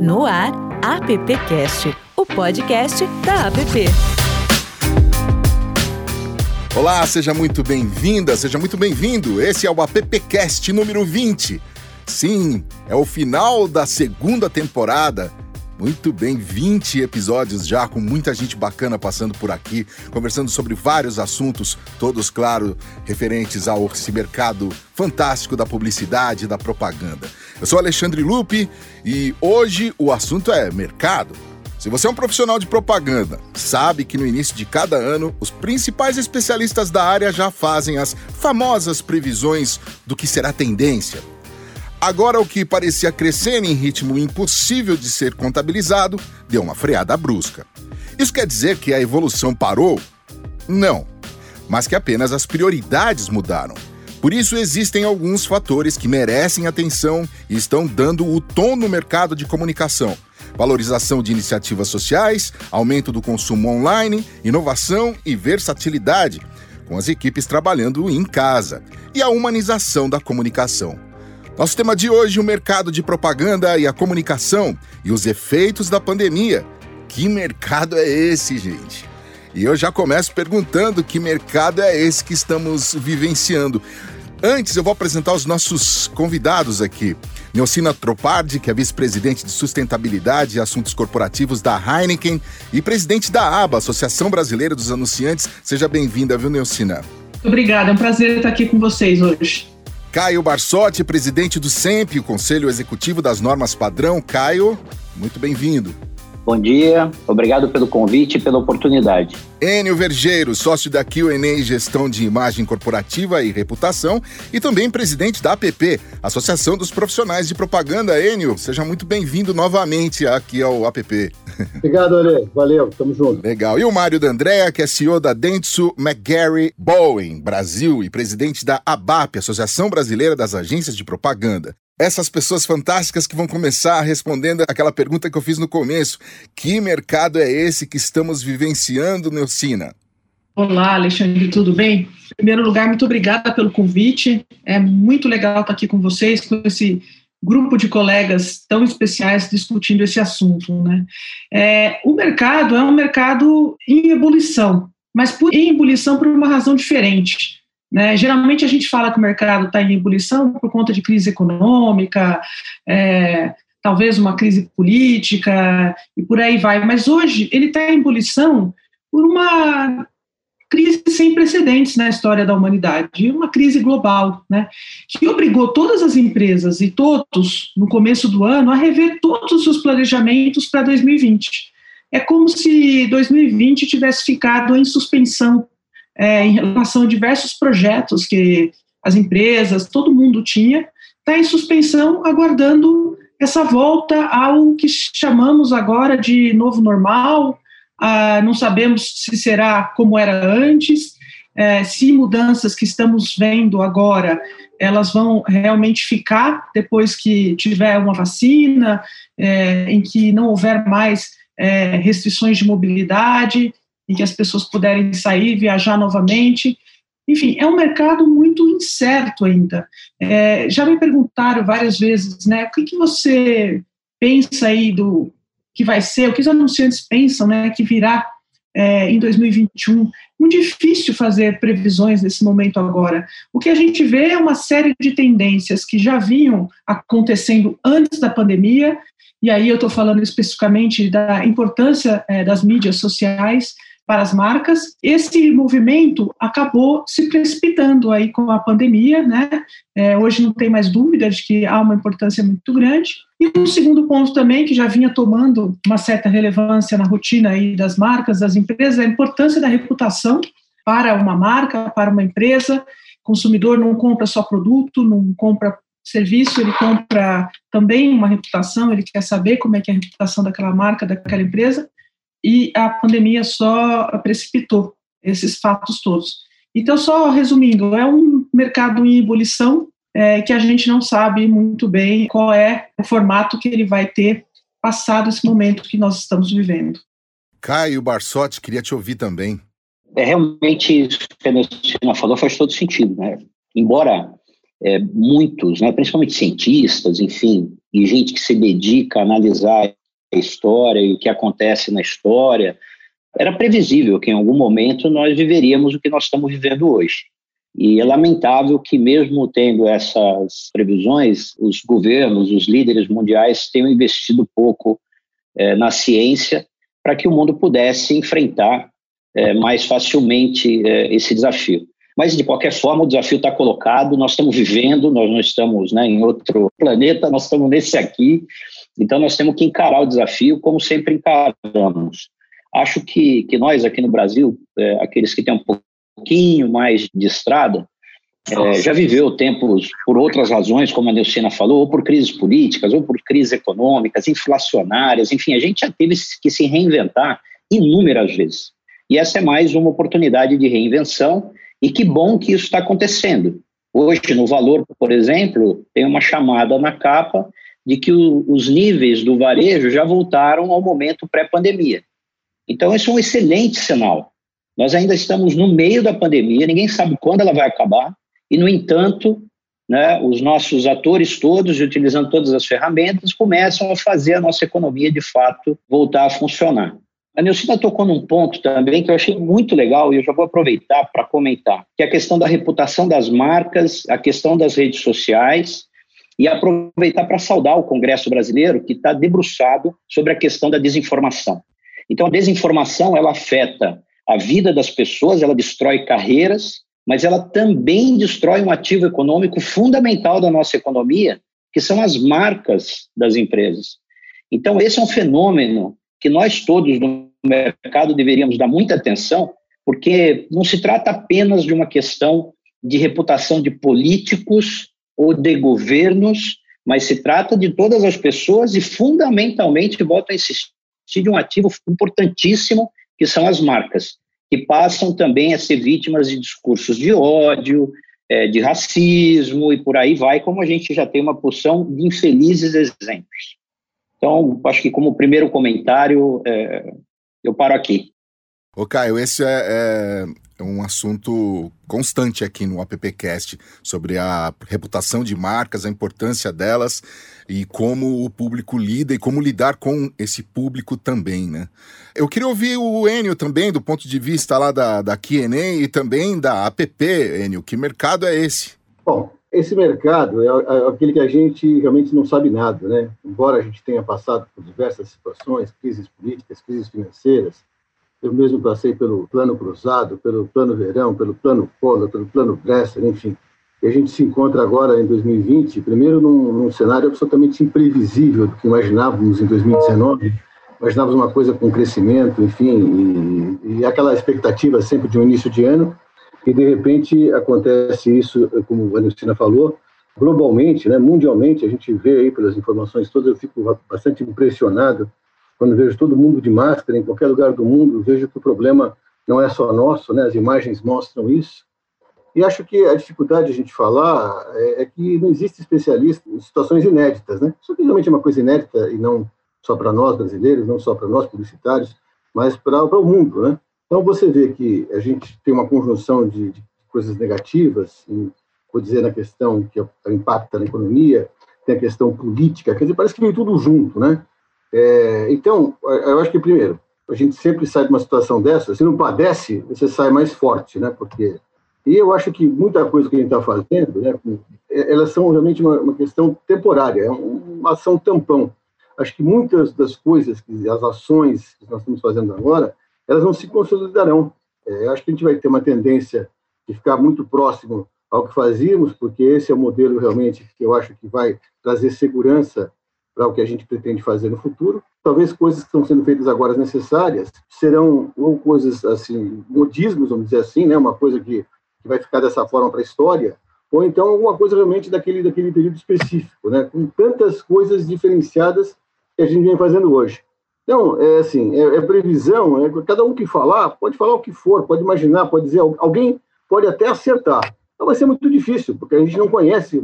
No ar, AppCast, o podcast da App. Olá, seja muito bem-vinda, seja muito bem-vindo. Esse é o AppCast número 20. Sim, é o final da segunda temporada muito bem, 20 episódios já, com muita gente bacana passando por aqui, conversando sobre vários assuntos, todos, claro, referentes ao esse mercado fantástico da publicidade e da propaganda. Eu sou Alexandre Lupe e hoje o assunto é mercado. Se você é um profissional de propaganda, sabe que no início de cada ano, os principais especialistas da área já fazem as famosas previsões do que será tendência Agora, o que parecia crescer em ritmo impossível de ser contabilizado deu uma freada brusca. Isso quer dizer que a evolução parou? Não, mas que apenas as prioridades mudaram. Por isso, existem alguns fatores que merecem atenção e estão dando o tom no mercado de comunicação: valorização de iniciativas sociais, aumento do consumo online, inovação e versatilidade, com as equipes trabalhando em casa, e a humanização da comunicação. Nosso tema de hoje: o mercado de propaganda e a comunicação e os efeitos da pandemia. Que mercado é esse, gente? E eu já começo perguntando que mercado é esse que estamos vivenciando. Antes, eu vou apresentar os nossos convidados aqui. Neocina Tropardi, que é vice-presidente de sustentabilidade e assuntos corporativos da Heineken e presidente da ABA, Associação Brasileira dos Anunciantes. Seja bem-vinda, viu, Neocina? Obrigada, é um prazer estar aqui com vocês hoje. Caio Barsotti, presidente do SEMP, o Conselho Executivo das Normas Padrão. Caio, muito bem-vindo. Bom dia, obrigado pelo convite e pela oportunidade. Enio Vergeiro, sócio da Q&A Gestão de Imagem Corporativa e Reputação e também presidente da APP, Associação dos Profissionais de Propaganda. Enio, seja muito bem-vindo novamente aqui ao APP. Obrigado, Ale. Valeu, tamo junto. Legal. E o Mário D'Andrea, que é CEO da Dentsu McGarry Bowen, Brasil, e presidente da ABAP, Associação Brasileira das Agências de Propaganda essas pessoas fantásticas que vão começar respondendo aquela pergunta que eu fiz no começo: que mercado é esse que estamos vivenciando, Neucina? Olá, Alexandre, tudo bem? Em primeiro lugar, muito obrigada pelo convite. É muito legal estar aqui com vocês, com esse grupo de colegas tão especiais discutindo esse assunto. Né? É, o mercado é um mercado em ebulição, mas por, em ebulição por uma razão diferente. Né? Geralmente a gente fala que o mercado está em ebulição por conta de crise econômica, é, talvez uma crise política e por aí vai. Mas hoje ele está em ebulição por uma crise sem precedentes na história da humanidade, uma crise global, né, que obrigou todas as empresas e todos, no começo do ano, a rever todos os seus planejamentos para 2020. É como se 2020 tivesse ficado em suspensão é, em relação a diversos projetos que as empresas, todo mundo tinha, está em suspensão, aguardando essa volta ao que chamamos agora de novo normal. Ah, não sabemos se será como era antes, é, se mudanças que estamos vendo agora elas vão realmente ficar depois que tiver uma vacina, é, em que não houver mais é, restrições de mobilidade, em que as pessoas puderem sair, viajar novamente. Enfim, é um mercado muito incerto ainda. É, já me perguntaram várias vezes, né, o que, que você pensa aí do que vai ser, o que os anunciantes pensam, né, que virá é, em 2021. Muito difícil fazer previsões nesse momento agora. O que a gente vê é uma série de tendências que já vinham acontecendo antes da pandemia, e aí eu estou falando especificamente da importância é, das mídias sociais, para as marcas. Esse movimento acabou se precipitando aí com a pandemia, né? É, hoje não tem mais dúvida de que há uma importância muito grande. E um segundo ponto também que já vinha tomando uma certa relevância na rotina aí das marcas, das empresas, é a importância da reputação para uma marca, para uma empresa. O consumidor não compra só produto, não compra serviço, ele compra também uma reputação, ele quer saber como é que é a reputação daquela marca, daquela empresa e a pandemia só precipitou esses fatos todos. Então, só resumindo, é um mercado em ebulição é, que a gente não sabe muito bem qual é o formato que ele vai ter passado esse momento que nós estamos vivendo. Caio Barsotti, queria te ouvir também. É realmente isso que a Cristina falou faz todo sentido, né? Embora é, muitos, né, principalmente cientistas, enfim, e gente que se dedica a analisar história e o que acontece na história, era previsível que em algum momento nós viveríamos o que nós estamos vivendo hoje. E é lamentável que, mesmo tendo essas previsões, os governos, os líderes mundiais tenham investido pouco é, na ciência para que o mundo pudesse enfrentar é, mais facilmente é, esse desafio. Mas, de qualquer forma, o desafio está colocado, nós estamos vivendo, nós não estamos né, em outro planeta, nós estamos nesse aqui, então nós temos que encarar o desafio como sempre encaramos. Acho que, que nós aqui no Brasil, é, aqueles que têm um pouquinho mais de estrada, é, já viveu tempos por outras razões, como a Neucina falou, ou por crises políticas, ou por crises econômicas, inflacionárias, enfim, a gente já teve que se reinventar inúmeras vezes. E essa é mais uma oportunidade de reinvenção, e que bom que isso está acontecendo. Hoje, no valor, por exemplo, tem uma chamada na capa de que o, os níveis do varejo já voltaram ao momento pré-pandemia. Então, esse é um excelente sinal. Nós ainda estamos no meio da pandemia, ninguém sabe quando ela vai acabar, e, no entanto, né, os nossos atores todos, utilizando todas as ferramentas, começam a fazer a nossa economia, de fato, voltar a funcionar. A Nilcina tocou num ponto também que eu achei muito legal e eu já vou aproveitar para comentar, que é a questão da reputação das marcas, a questão das redes sociais e aproveitar para saudar o Congresso brasileiro que está debruçado sobre a questão da desinformação. Então, a desinformação ela afeta a vida das pessoas, ela destrói carreiras, mas ela também destrói um ativo econômico fundamental da nossa economia, que são as marcas das empresas. Então, esse é um fenômeno que nós todos no mercado deveríamos dar muita atenção, porque não se trata apenas de uma questão de reputação de políticos ou de governos, mas se trata de todas as pessoas e, fundamentalmente, volto a insistir, de um ativo importantíssimo, que são as marcas, que passam também a ser vítimas de discursos de ódio, é, de racismo e por aí vai, como a gente já tem uma porção de infelizes exemplos. Então, acho que como primeiro comentário, é, eu paro aqui. Ô Caio, esse é, é, um assunto constante aqui no AppCast, sobre a reputação de marcas, a importância delas e como o público lida e como lidar com esse público também, né? Eu queria ouvir o Enio também, do ponto de vista lá da, da Q&A e também da app, Enio, que mercado é esse? Bom, esse mercado é, é aquele que a gente realmente não sabe nada, né? Embora a gente tenha passado por diversas situações, crises políticas, crises financeiras, eu mesmo passei pelo plano cruzado, pelo plano verão, pelo plano polo, pelo plano Bresser, enfim. E a gente se encontra agora em 2020, primeiro num, num cenário absolutamente imprevisível do que imaginávamos em 2019. Imaginávamos uma coisa com crescimento, enfim, e, e aquela expectativa sempre de um início de ano, e de repente acontece isso, como a Nilcina falou, globalmente, né, mundialmente, a gente vê aí pelas informações todas, eu fico bastante impressionado quando vejo todo mundo de máscara em qualquer lugar do mundo, vejo que o problema não é só nosso, né, as imagens mostram isso. E acho que a dificuldade de a gente falar é, é que não existe especialista em situações inéditas, né? Isso realmente é uma coisa inédita e não só para nós brasileiros, não só para nós publicitários, mas para o mundo, né? Então, você vê que a gente tem uma conjunção de, de coisas negativas, em, vou dizer, na questão que impacta na economia, tem a questão política, quer dizer, parece que vem tudo junto, né? É, então, eu acho que, primeiro, a gente sempre sai de uma situação dessa, se não padece, você sai mais forte, né? Porque, e eu acho que muita coisa que a gente está fazendo, né, é, elas são realmente uma, uma questão temporária, é uma ação tampão. Acho que muitas das coisas, as ações que nós estamos fazendo agora, elas não se consolidarão. É, acho que a gente vai ter uma tendência de ficar muito próximo ao que fazíamos, porque esse é o modelo realmente que eu acho que vai trazer segurança para o que a gente pretende fazer no futuro. Talvez coisas que estão sendo feitas agora necessárias serão ou coisas assim, modismos, vamos dizer assim, né, uma coisa que, que vai ficar dessa forma para a história, ou então alguma coisa realmente daquele daquele período específico, né, com tantas coisas diferenciadas que a gente vem fazendo hoje. Então, é assim, é, é previsão, é, cada um que falar, pode falar o que for, pode imaginar, pode dizer, alguém pode até acertar. Então vai ser muito difícil, porque a gente não conhece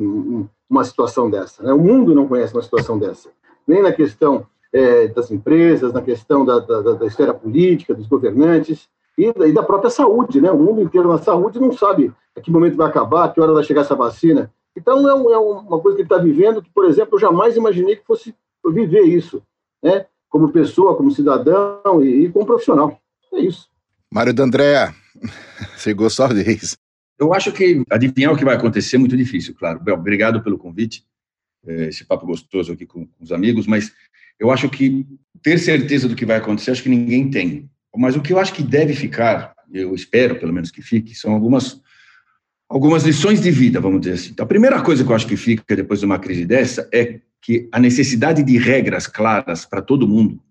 uma situação dessa, né? o mundo não conhece uma situação dessa, nem na questão é, das empresas, na questão da, da, da, esfera política, dos governantes e, e, da própria saúde, né? O mundo inteiro na saúde não sabe a que momento vai acabar, a que hora vai chegar essa vacina. Então, é, um, é uma coisa que ele está vivendo que, por exemplo, eu jamais imaginei que fosse viver isso, né? como pessoa, como cidadão e, e como profissional. É isso. Mário D'Andrea, chegou sua vez. Eu acho que adivinhar o que vai acontecer é muito difícil, claro. Obrigado pelo convite, é, esse papo gostoso aqui com, os amigos, mas eu acho que ter certeza do que vai acontecer, acho que ninguém tem. Mas o que eu acho que deve ficar, eu espero pelo menos que fique, são algumas algumas lições de vida, vamos dizer assim. Então, a primeira coisa que eu acho que fica depois de uma crise dessa é que a necessidade de regras claras para todo mundo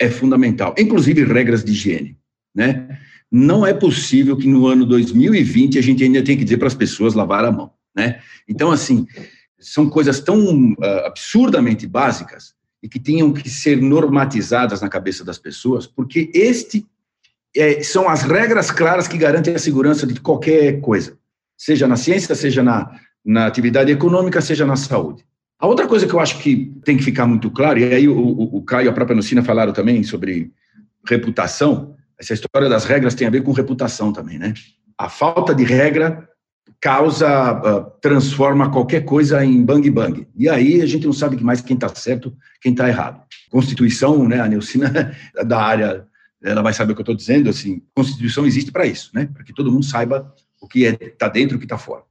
é fundamental, inclusive regras de higiene, né? Não é possível que no ano 2020 a gente ainda tenha que dizer para as pessoas lavar a mão, né? Então, assim, são coisas tão uh, absurdamente básicas e que tinham que ser normatizadas na cabeça das pessoas, porque este é, são as regras claras que garantem a segurança de qualquer coisa, seja na ciência, seja na, na atividade econômica, seja na saúde. A outra coisa que eu acho que tem que ficar muito claro, e aí o, o, o Caio e a própria Lucina falaram também sobre reputação, essa história das regras tem a ver com reputação também, né? A falta de regra causa, uh, transforma qualquer coisa em bang bang. E aí a gente não sabe mais quem está certo, quem está errado. Constituição, né? A Neucina da área, ela vai saber o que eu estou dizendo. Assim, Constituição existe para isso, né? Para que todo mundo saiba o que está é, dentro e o que está fora.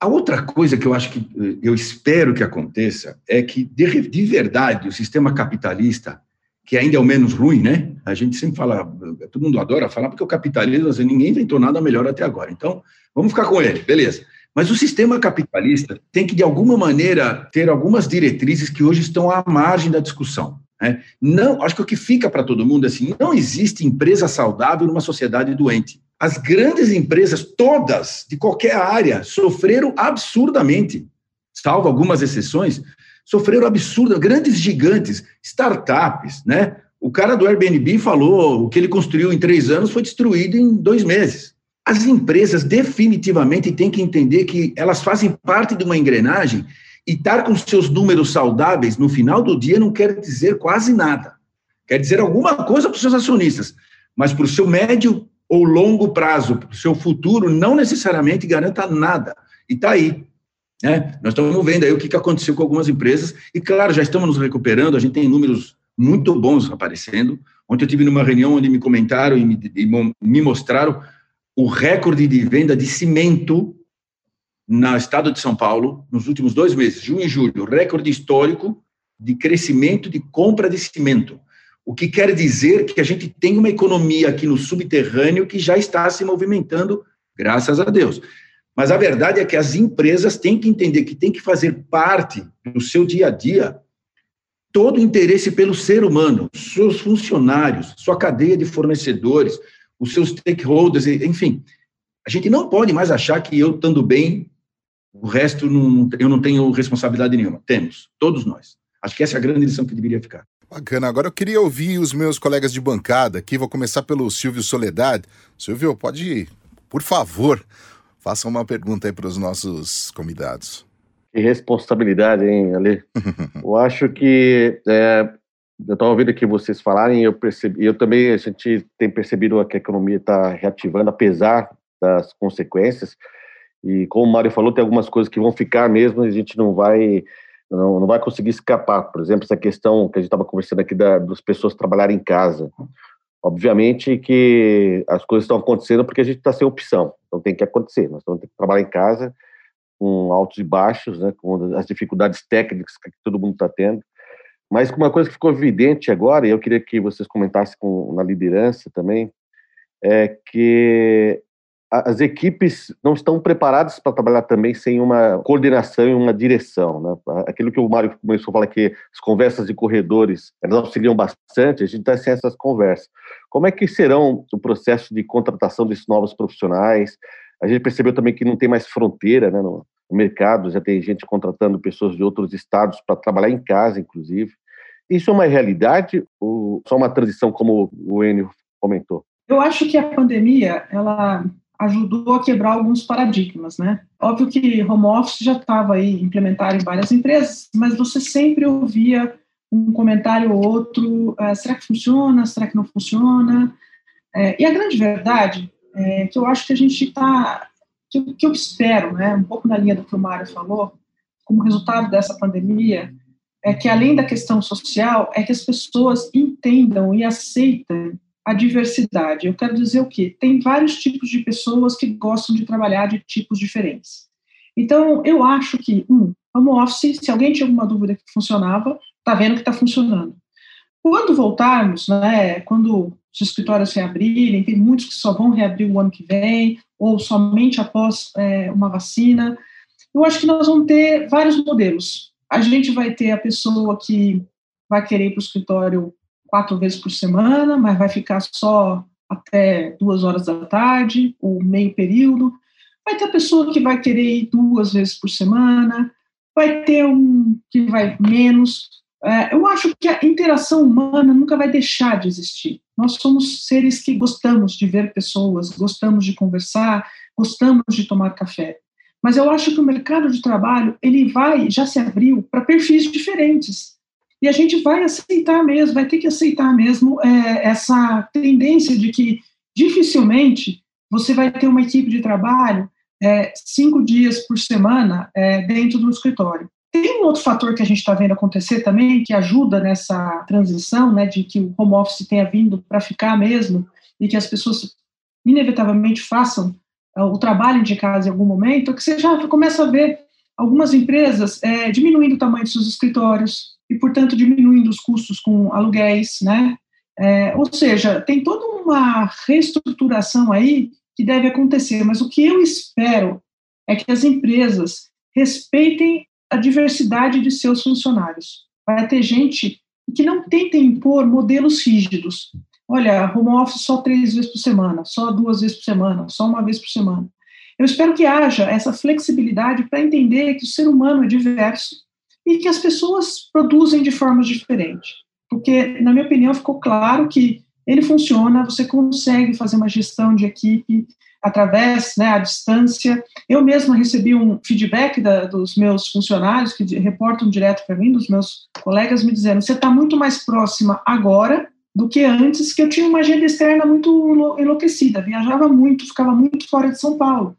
A outra coisa que eu acho que eh, eu espero que aconteça é que, de, de, verdade, o sistema capitalista, que ainda é o menos ruim, né? A gente sempre fala, todo mundo adora falar, porque o capitalismo, assim, ninguém inventou nada melhor até agora. Então, vamos ficar com ele, beleza. Mas o sistema capitalista tem que, de alguma maneira, ter algumas diretrizes que hoje estão à margem da discussão. Né? Não, acho que o que fica para todo mundo é assim: não existe empresa saudável numa sociedade doente. As grandes empresas, todas, de qualquer área, sofreram absurdamente, salvo algumas exceções, sofreram absurdo, grandes gigantes, startups, né? O cara do Airbnb falou o que ele construiu em três anos foi destruído em dois meses. As empresas definitivamente têm que entender que elas fazem parte de uma engrenagem e estar com seus números saudáveis no final do dia não quer dizer quase nada. Quer dizer alguma coisa para os seus acionistas, mas para o seu médio ou longo prazo, para o seu futuro, não necessariamente garanta nada. E está aí. Né? Nós estamos vendo aí o que aconteceu com algumas empresas, e claro, já estamos nos recuperando, a gente tem números muito bons aparecendo. Ontem eu tive numa reunião onde me comentaram e me, e me mostraram o recorde de venda de cimento no estado de São Paulo nos últimos dois meses, junho e julho, recorde histórico de crescimento de compra de cimento. O que quer dizer que a gente tem uma economia aqui no subterrâneo que já está se movimentando, graças a Deus. Mas a verdade é que as empresas têm que entender que tem que fazer parte do seu dia a dia todo o interesse pelo ser humano, seus funcionários, sua cadeia de fornecedores, os seus stakeholders, enfim. A gente não pode mais achar que eu estando bem, o resto não, eu não tenho responsabilidade nenhuma. Temos, todos nós. Acho que essa é a grande lição que deveria ficar. Bacana. Agora eu queria ouvir os meus colegas de bancada aqui. Vou começar pelo Silvio Soledade. Silvio, pode, por favor, faça uma pergunta aí para os nossos convidados. Que responsabilidade, hein, Ale? eu acho que é, eu estava ouvindo aqui vocês falarem, eu percebi, eu também a gente tem percebido que a economia está reativando, apesar das consequências. E como o Mário falou, tem algumas coisas que vão ficar mesmo, e a gente não vai não, não vai conseguir escapar. Por exemplo, essa questão que a gente estava conversando aqui da, das pessoas trabalharem em casa. Obviamente que as coisas estão acontecendo porque a gente está sem opção, então tem que acontecer. Nós vamos que trabalhar em casa com altos e baixos, né, com as dificuldades técnicas que todo mundo está tendo. Mas uma coisa que ficou evidente agora, e eu queria que vocês comentassem com, na liderança também, é que as equipes não estão preparadas para trabalhar também sem uma coordenação e uma direção. Né? Aquilo que o Mário começou a falar que as conversas de corredores elas auxiliam bastante, a gente está sem essas conversas. Como é que serão o processo de contratação desses novos profissionais? A gente percebeu também que não tem mais fronteira né, no mercado, já tem gente contratando pessoas de outros estados para trabalhar em casa, inclusive. Isso é uma realidade ou só uma transição, como o Enio comentou? Eu acho que a pandemia, ela ajudou a quebrar alguns paradigmas, né? Óbvio que home office já estava aí implementado em várias empresas, mas você sempre ouvia um comentário ou outro, ah, será que funciona, será que não funciona? É, e a grande verdade é que eu acho que a gente está que, que eu espero, né, um pouco na linha do que o Mário falou, como resultado dessa pandemia, é que além da questão social, é que as pessoas entendam e aceitem a diversidade. Eu quero dizer o quê? Tem vários tipos de pessoas que gostam de trabalhar de tipos diferentes. Então, eu acho que, um, home office, se alguém tinha alguma dúvida que funcionava, está vendo que está funcionando. Quando voltarmos, né, quando os escritórios reabrirem, tem muitos que só vão reabrir o ano que vem, ou somente após é, uma vacina, eu acho que nós vamos ter vários modelos. A gente vai ter a pessoa que vai querer ir para o escritório quatro vezes por semana, mas vai ficar só até duas horas da tarde, ou meio período. Vai ter a pessoa que vai querer ir duas vezes por semana, vai ter um que vai menos. É, eu acho que a interação humana nunca vai deixar de existir. Nós somos seres que gostamos de ver pessoas, gostamos de conversar, gostamos de tomar café. Mas eu acho que o mercado de trabalho ele vai já se abriu para perfis diferentes. E a gente vai aceitar mesmo, vai ter que aceitar mesmo é, essa tendência de que dificilmente você vai ter uma equipe de trabalho é, cinco dias por semana é, dentro do escritório. Tem um outro fator que a gente está vendo acontecer também, que ajuda nessa transição, né, de que o home office tenha vindo para ficar mesmo e que as pessoas inevitavelmente façam é, o trabalho de casa em algum momento, que você já começa a ver algumas empresas é, diminuindo o tamanho de seus escritórios, e, portanto, diminuindo os custos com aluguéis, né? É, ou seja, tem toda uma reestruturação aí que deve acontecer, mas o que eu espero é que as empresas respeitem a diversidade de seus funcionários. Vai ter gente que não tentem impor modelos rígidos. Olha, home office só três vezes por semana, só duas vezes por semana, só uma vez por semana. Eu espero que haja essa flexibilidade para entender que o ser humano é diverso e que as pessoas produzem de formas diferentes. Porque, na minha opinião, ficou claro que ele funciona, você consegue fazer uma gestão de equipe através, né, à distância. Eu mesma recebi um feedback da, dos meus funcionários que reportam direto para mim, dos meus colegas, me dizendo: você está muito mais próxima agora do que antes, que eu tinha uma agenda externa muito enlouquecida, viajava muito, ficava muito fora de São Paulo.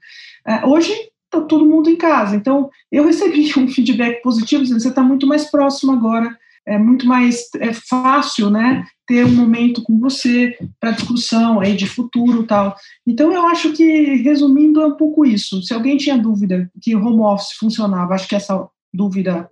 É, hoje está todo mundo em casa. Então, eu recebi um feedback positivo, dizendo você está muito mais próximo agora, é muito mais é fácil, né, ter um momento com você para discussão aí de futuro tal. Então, eu acho que, resumindo, é um pouco isso. Se alguém tinha dúvida que o home office funcionava, acho que essa dúvida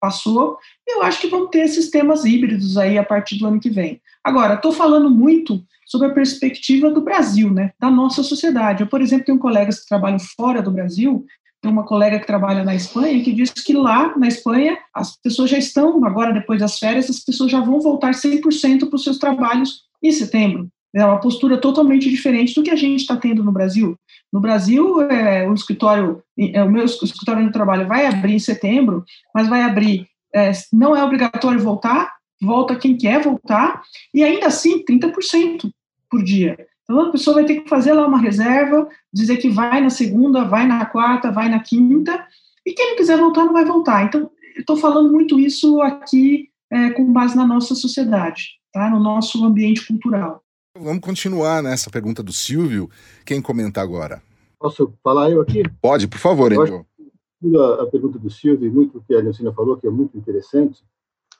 passou. Eu acho que vão ter sistemas híbridos aí a partir do ano que vem. Agora, estou falando muito sobre a perspectiva do Brasil, né, da nossa sociedade. Eu, por exemplo, tenho colegas que trabalham fora do Brasil, tem uma colega que trabalha na Espanha que diz que lá na Espanha as pessoas já estão, agora depois das férias, as pessoas já vão voltar 100% para os seus trabalhos em setembro. É uma postura totalmente diferente do que a gente está tendo no Brasil. No Brasil, é, o escritório, é, o meu escritório de trabalho vai abrir em setembro, mas vai abrir, é, não é obrigatório voltar, volta quem quer voltar, e ainda assim 30% por dia. Então a pessoa vai ter que fazer lá uma reserva, dizer que vai na segunda, vai na quarta, vai na quinta, e quem não quiser voltar não vai voltar. Então, estou falando muito isso aqui é, com base na nossa sociedade, tá? no nosso ambiente cultural. Vamos continuar nessa pergunta do Silvio. Quem comenta agora? Posso falar eu aqui? Pode, por favor, Enio. A, a pergunta do Silvio, e muito o que a Nilcina falou, que é muito interessante,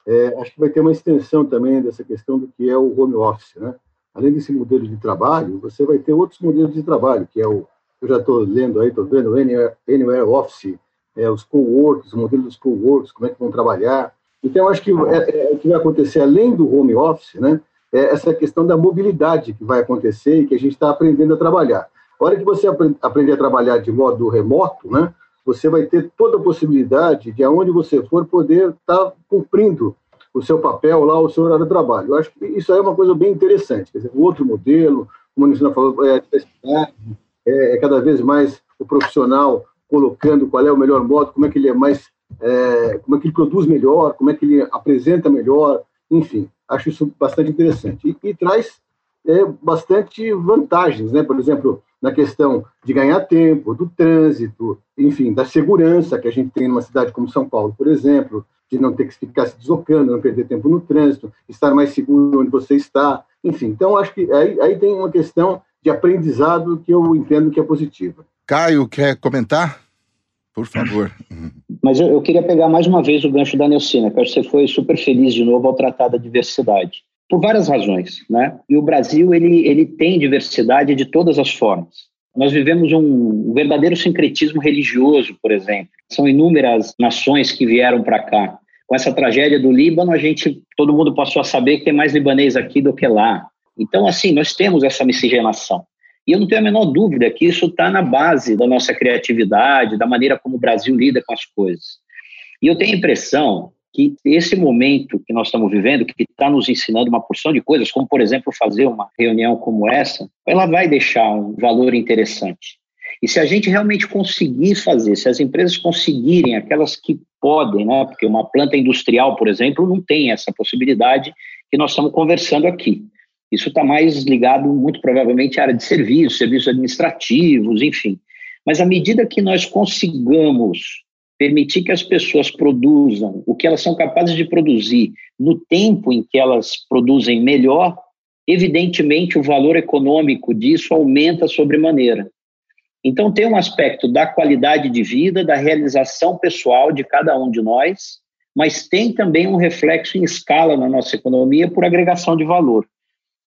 é, acho que vai ter uma extensão também dessa questão do que é o home office, né? além desse modelo de trabalho, você vai ter outros modelos de trabalho, que é o, eu já estou lendo aí, estou vendo, Anywhere, Anywhere Office, é, os co-works, o modelo dos co-works, como é que vão trabalhar. Então, acho que é, é, o que vai acontecer, além do home office, né, é essa questão da mobilidade que vai acontecer e que a gente está aprendendo a trabalhar. A hora que você aprender a trabalhar de modo remoto, né, você vai ter toda a possibilidade de, aonde você for, poder estar tá cumprindo o seu papel lá, o seu horário de trabalho. Eu acho que isso aí é uma coisa bem interessante. Quer dizer, o outro modelo, como a Nilson falou, é, é, é cada vez mais o profissional colocando qual é o melhor modo, como é que ele é mais, é, como é que ele produz melhor, como é que ele apresenta melhor, enfim, acho isso bastante interessante. E, e traz é, bastante vantagens, né? Por exemplo, na questão de ganhar tempo, do trânsito, enfim, da segurança que a gente tem numa cidade como São Paulo, por exemplo, de não ter que ficar se deslocando, não perder tempo no trânsito, estar mais seguro onde você está, enfim. Então, acho que aí, aí tem uma questão de aprendizado que eu entendo que é positiva. Caio, quer comentar? Por favor. Mas eu, eu, queria pegar mais uma vez o gancho da Neucina, que acho que você foi super feliz de novo ao tratar da diversidade. Por várias razões, né? E o Brasil, ele, ele tem diversidade de todas as formas. Nós vivemos um, um verdadeiro sincretismo religioso, por exemplo. São inúmeras nações que vieram para cá. Com essa tragédia do Líbano, a gente, todo mundo passou a saber que tem mais libanês aqui do que lá. Então, assim, nós temos essa miscigenação. E eu não tenho a menor dúvida que isso está na base da nossa criatividade, da maneira como o Brasil lida com as coisas. E eu tenho a impressão que esse momento que nós estamos vivendo, que está nos ensinando uma porção de coisas, como, por exemplo, fazer uma reunião como essa, ela vai deixar um valor interessante. E se a gente realmente conseguir fazer, se as empresas conseguirem, aquelas que podem, né, porque uma planta industrial, por exemplo, não tem essa possibilidade que nós estamos conversando aqui. Isso está mais ligado, muito provavelmente, à área de serviços, serviços administrativos, enfim. Mas à medida que nós consigamos permitir que as pessoas produzam o que elas são capazes de produzir no tempo em que elas produzem melhor, evidentemente o valor econômico disso aumenta sobremaneira. Então, tem um aspecto da qualidade de vida, da realização pessoal de cada um de nós, mas tem também um reflexo em escala na nossa economia por agregação de valor.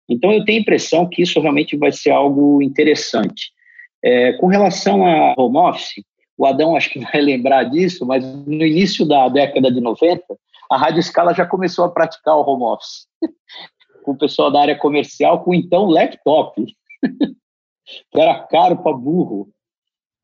Então, eu tenho a impressão que isso realmente vai ser algo interessante. É, com relação a home office, o Adão acho que vai lembrar disso, mas no início da década de 90, a Rádio Escala já começou a praticar o home office, com o pessoal da área comercial, com então laptop, que era caro para burro.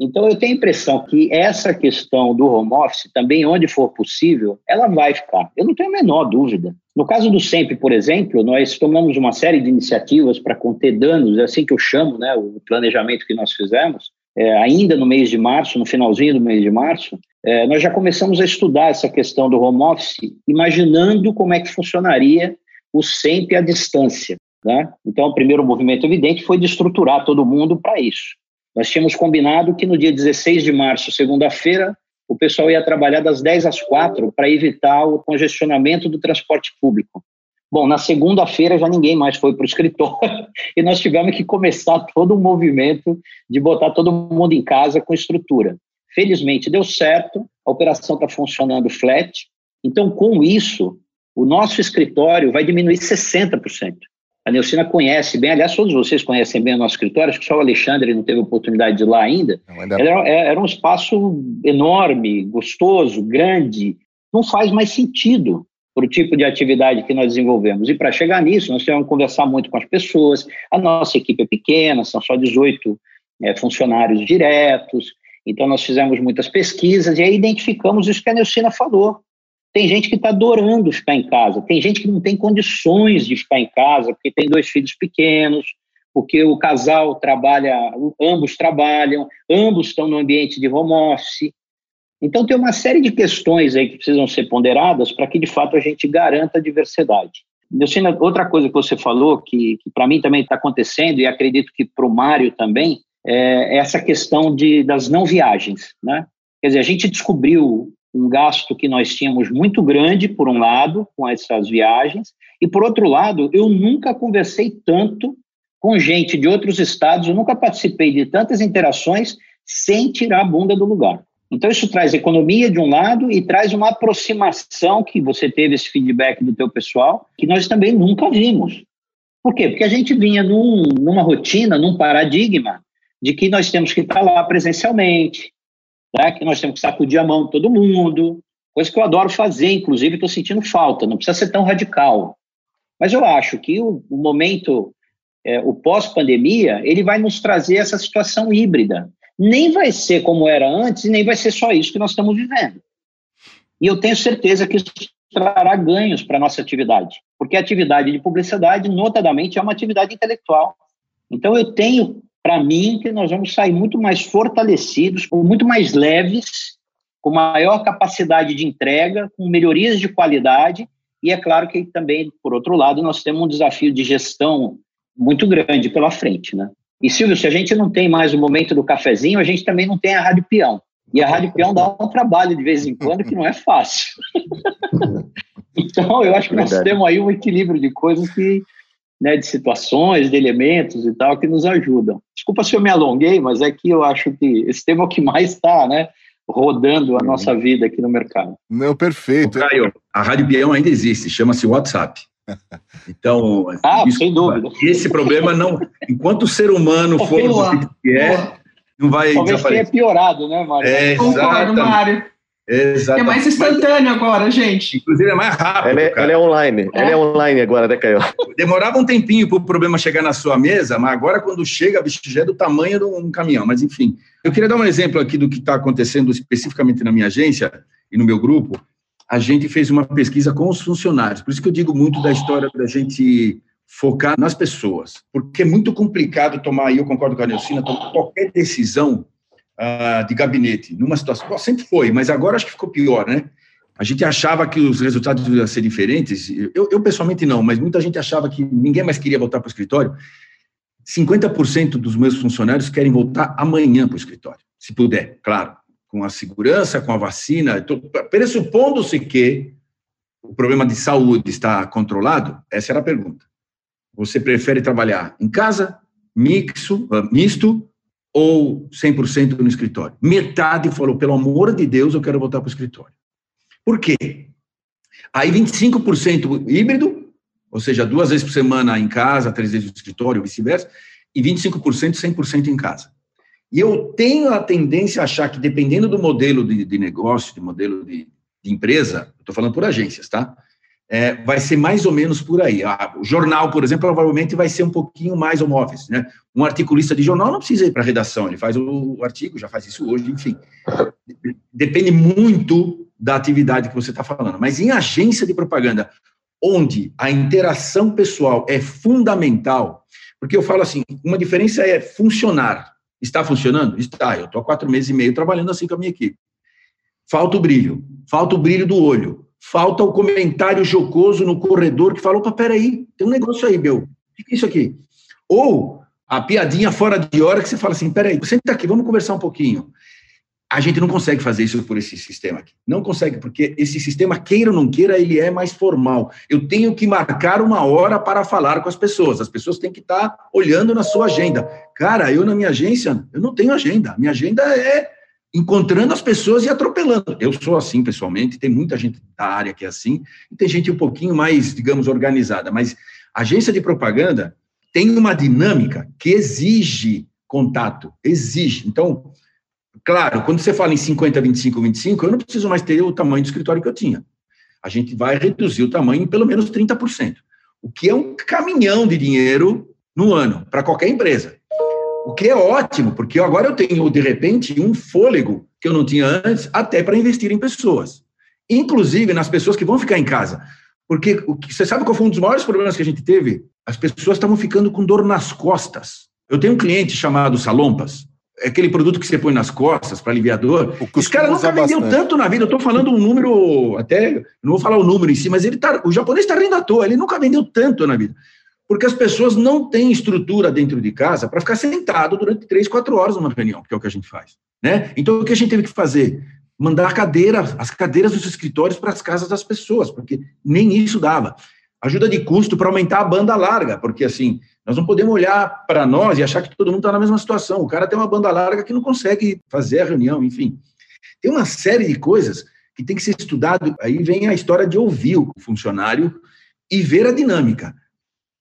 Então, eu tenho a impressão que essa questão do home office, também onde for possível, ela vai ficar. Eu não tenho a menor dúvida. No caso do SEMP, por exemplo, nós tomamos uma série de iniciativas para conter danos, é assim que eu chamo né, o planejamento que nós fizemos, é, ainda no mês de março, no finalzinho do mês de março, é, nós já começamos a estudar essa questão do home office, imaginando como é que funcionaria o SEMP à distância. Né? Então, o primeiro movimento evidente foi de estruturar todo mundo para isso. Nós tínhamos combinado que no dia 16 de março, segunda-feira, o pessoal ia trabalhar das 10 às 4 para evitar o congestionamento do transporte público. Bom, na segunda-feira já ninguém mais foi para o escritório e nós tivemos que começar todo um movimento de botar todo mundo em casa com estrutura. Felizmente deu certo, a operação está funcionando flat. Então, com isso, o nosso escritório vai diminuir 60%. A Neucina conhece bem, aliás, todos vocês conhecem bem o nosso escritório, acho que só o Alexandre não teve oportunidade de ir lá ainda. Não, ainda... Era, era um espaço enorme, gostoso, grande. Não faz mais sentido para o tipo de atividade que nós desenvolvemos. E para chegar nisso, nós tivemos que conversar muito com as pessoas. A nossa equipe é pequena, são só 18 é, funcionários diretos. Então, nós fizemos muitas pesquisas e aí identificamos isso que a Neucina falou. Tem gente que está adorando ficar em casa, tem gente que não tem condições de ficar em casa, porque tem dois filhos pequenos, porque o casal trabalha, ambos trabalham, ambos estão no ambiente de home office. Então, tem uma série de questões aí que precisam ser ponderadas para que, de fato, a gente garanta a diversidade. Delcina, outra coisa que você falou, que, que para mim também está acontecendo, e acredito que para o Mário também, é essa questão de, das não viagens. Né? Quer dizer, a gente descobriu um gasto que nós tínhamos muito grande, por um lado, com essas viagens, e, por outro lado, eu nunca conversei tanto com gente de outros estados, eu nunca participei de tantas interações sem tirar a bunda do lugar. Então, isso traz economia de um lado e traz uma aproximação que você teve esse feedback do teu pessoal, que nós também nunca vimos. Por quê? Porque a gente vinha num, numa rotina, num paradigma de que nós temos que estar lá presencialmente, né? que nós temos que sacudir a mão de todo mundo, coisa que eu adoro fazer, inclusive estou sentindo falta, não precisa ser tão radical. Mas eu acho que o, o momento, é, o pós-pandemia, ele vai nos trazer essa situação híbrida, nem vai ser como era antes nem vai ser só isso que nós estamos vivendo. E eu tenho certeza que isso trará ganhos para a nossa atividade, porque a atividade de publicidade, notadamente, é uma atividade intelectual. Então, eu tenho para mim que nós vamos sair muito mais fortalecidos, muito mais leves, com maior capacidade de entrega, com melhorias de qualidade, e é claro que também, por outro lado, nós temos um desafio de gestão muito grande pela frente, né? E, Silvio, se a gente não tem mais o momento do cafezinho, a gente também não tem a Rádio Peão. E a Rádio Peão dá um trabalho de vez em quando que não é fácil. então, eu acho que nós temos aí um equilíbrio de coisas que né, de situações, de elementos e tal que nos ajudam. Desculpa se eu me alonguei, mas é que eu acho que esse tema é o que mais está, né, rodando a nossa vida aqui no mercado. Não, perfeito. Ô, Caio, a Rádio Peão ainda existe, chama-se WhatsApp. Então, ah, sem dúvida. Esse problema não, enquanto o ser humano for o que é, não vai Talvez tenha piorado, né, Mário? É, Concordo, Mário. Exatamente. É mais instantâneo agora, gente. Inclusive é mais rápido. Ela é, ela é online. É? Ela é online agora, né, Caio? Demorava um tempinho para o problema chegar na sua mesa, mas agora quando chega, bicho, já é do tamanho de um caminhão. Mas enfim, eu queria dar um exemplo aqui do que está acontecendo especificamente na minha agência e no meu grupo. A gente fez uma pesquisa com os funcionários. Por isso que eu digo muito da história da gente focar nas pessoas. Porque é muito complicado tomar, e eu concordo com a Nelcina, tomar qualquer decisão uh, de gabinete numa situação. Bom, sempre foi, mas agora acho que ficou pior, né? A gente achava que os resultados iam ser diferentes. Eu, eu pessoalmente não, mas muita gente achava que ninguém mais queria voltar para o escritório. 50% dos meus funcionários querem voltar amanhã para o escritório, se puder, claro, com a segurança, com a vacina. Pressupondo-se que o problema de saúde está controlado, essa era a pergunta. Você prefere trabalhar em casa, mixo, ah, misto, ou 100% no escritório. Metade falou, pelo amor de Deus, eu quero voltar para o escritório. Por quê? Aí 25% híbrido, ou seja, duas vezes por semana em casa, três vezes no escritório, vice-versa, e 25% 100% em casa. E eu tenho a tendência a achar que, dependendo do modelo de, de negócio, de modelo de, de empresa, estou falando por agências, tá? É, vai ser mais ou menos por aí. Ah, o jornal, por exemplo, provavelmente vai ser um pouquinho mais home office, né? Um articulista de jornal não precisa ir para a redação, ele faz o, o artigo, já faz isso hoje, enfim. Depende muito da atividade que você está falando. Mas em agência de propaganda, onde a interação pessoal é fundamental, porque eu falo assim, uma diferença é funcionar. Está funcionando? Está. Eu estou há quatro meses e meio trabalhando assim com a minha equipe. Falta o brilho, falta o brilho do olho, falta o comentário jocoso no corredor que fala, opa, peraí, tem um negócio aí, meu, o que é isso aqui? Ou a piadinha fora de hora que você fala assim, peraí, senta aqui, vamos conversar um pouquinho. A gente não consegue fazer isso por esse sistema aqui. Não consegue, porque esse sistema, queira ou não queira, ele é mais formal. Eu tenho que marcar uma hora para falar com as pessoas. As pessoas têm que estar olhando na sua agenda. Cara, eu na minha agência, eu não tenho agenda. Minha agenda é encontrando as pessoas e atropelando. Eu sou assim, pessoalmente, tem muita gente da área que é assim, e tem gente um pouquinho mais, digamos, organizada, mas agência de propaganda tem uma dinâmica que exige contato, exige. Então, claro, quando você fala em 50, 25, 25, eu não preciso mais ter o tamanho do escritório que eu tinha. A gente vai reduzir o tamanho em pelo menos 30%, o que é um caminhão de dinheiro no ano para qualquer empresa. O que é ótimo, porque agora eu tenho, de repente, um fôlego que eu não tinha antes, até para investir em pessoas. Inclusive nas pessoas que vão ficar em casa. Porque você sabe qual foi um dos maiores problemas que a gente teve? As pessoas estavam ficando com dor nas costas. Eu tenho um cliente chamado Salompas, é aquele produto que você põe nas costas para aliviar dor. Esse cara nunca vendeu bastante. tanto na vida. Eu estou falando um número, até não vou falar o número em si, mas ele tá, o japonês está rindo à toa. Ele nunca vendeu tanto na vida porque as pessoas não têm estrutura dentro de casa para ficar sentado durante três, quatro horas numa reunião, que é o que a gente faz. Né? Então, o que a gente teve que fazer? Mandar cadeira, as cadeiras dos escritórios para as casas das pessoas, porque nem isso dava. Ajuda de custo para aumentar a banda larga, porque assim, nós não podemos olhar para nós e achar que todo mundo está na mesma situação. O cara tem uma banda larga que não consegue fazer a reunião, enfim. Tem uma série de coisas que tem que ser estudado. Aí vem a história de ouvir o funcionário e ver a dinâmica.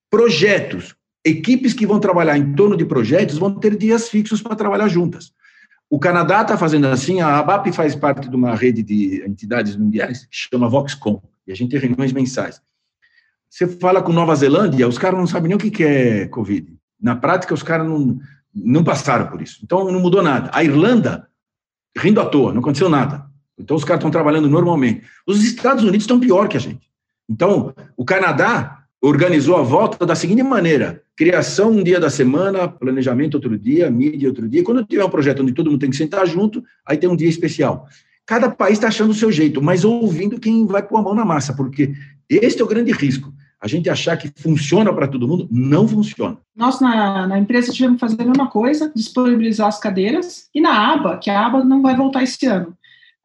Projetos, equipes que vão trabalhar em torno de projetos vão ter dias fixos para trabalhar juntas. O Canadá está fazendo assim, a ABAP faz parte de uma rede de entidades mundiais chama Voxcom, e a gente tem reuniões mensais. Você fala com Nova Zelândia, os caras não sabem nem o que é Covid. Na prática, os caras não, não passaram por isso. Então, não mudou nada. A Irlanda, rindo à toa, não aconteceu nada. Então, os caras estão trabalhando normalmente. Os Estados Unidos estão pior que a gente. Então, o Canadá organizou a volta da seguinte maneira: criação um dia da semana, planejamento outro dia, mídia outro dia. Quando tiver um projeto onde todo mundo tem que sentar junto, aí tem um dia especial. Cada país está achando o seu jeito, mas ouvindo quem vai pôr a mão na massa, porque este é o grande risco. A gente achar que funciona para todo mundo, não funciona. Nós, na, na empresa, tivemos que fazer a mesma coisa, disponibilizar as cadeiras, e na aba, que a aba não vai voltar esse ano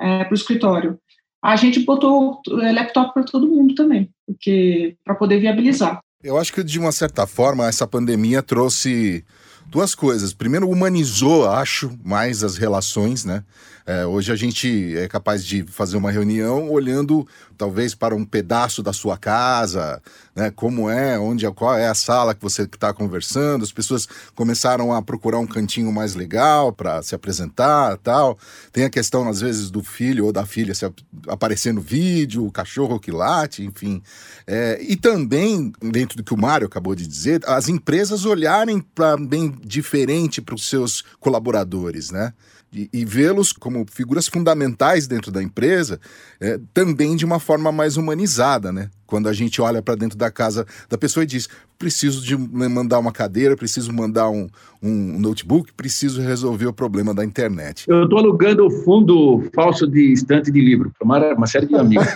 é, para o escritório, a gente botou laptop para todo mundo também porque para poder viabilizar. Eu acho que, de uma certa forma, essa pandemia trouxe duas coisas. Primeiro, humanizou, acho, mais as relações, né? É, hoje a gente é capaz de fazer uma reunião olhando talvez para um pedaço da sua casa, né? Como é, onde, qual é a sala que você está conversando. As pessoas começaram a procurar um cantinho mais legal para se apresentar, tal. Tem a questão às vezes do filho ou da filha se aparecer no vídeo, o cachorro que late, enfim. É, e também dentro do que o Mário acabou de dizer, as empresas olharem para bem diferente para os seus colaboradores, né? e, e vê-los como figuras fundamentais dentro da empresa, é, também de uma forma mais humanizada, né? Quando a gente olha para dentro da casa da pessoa e diz: preciso de mandar uma cadeira, preciso mandar um, um notebook, preciso resolver o problema da internet. Eu estou alugando o fundo falso de estante de livro para uma, uma, série de amigos.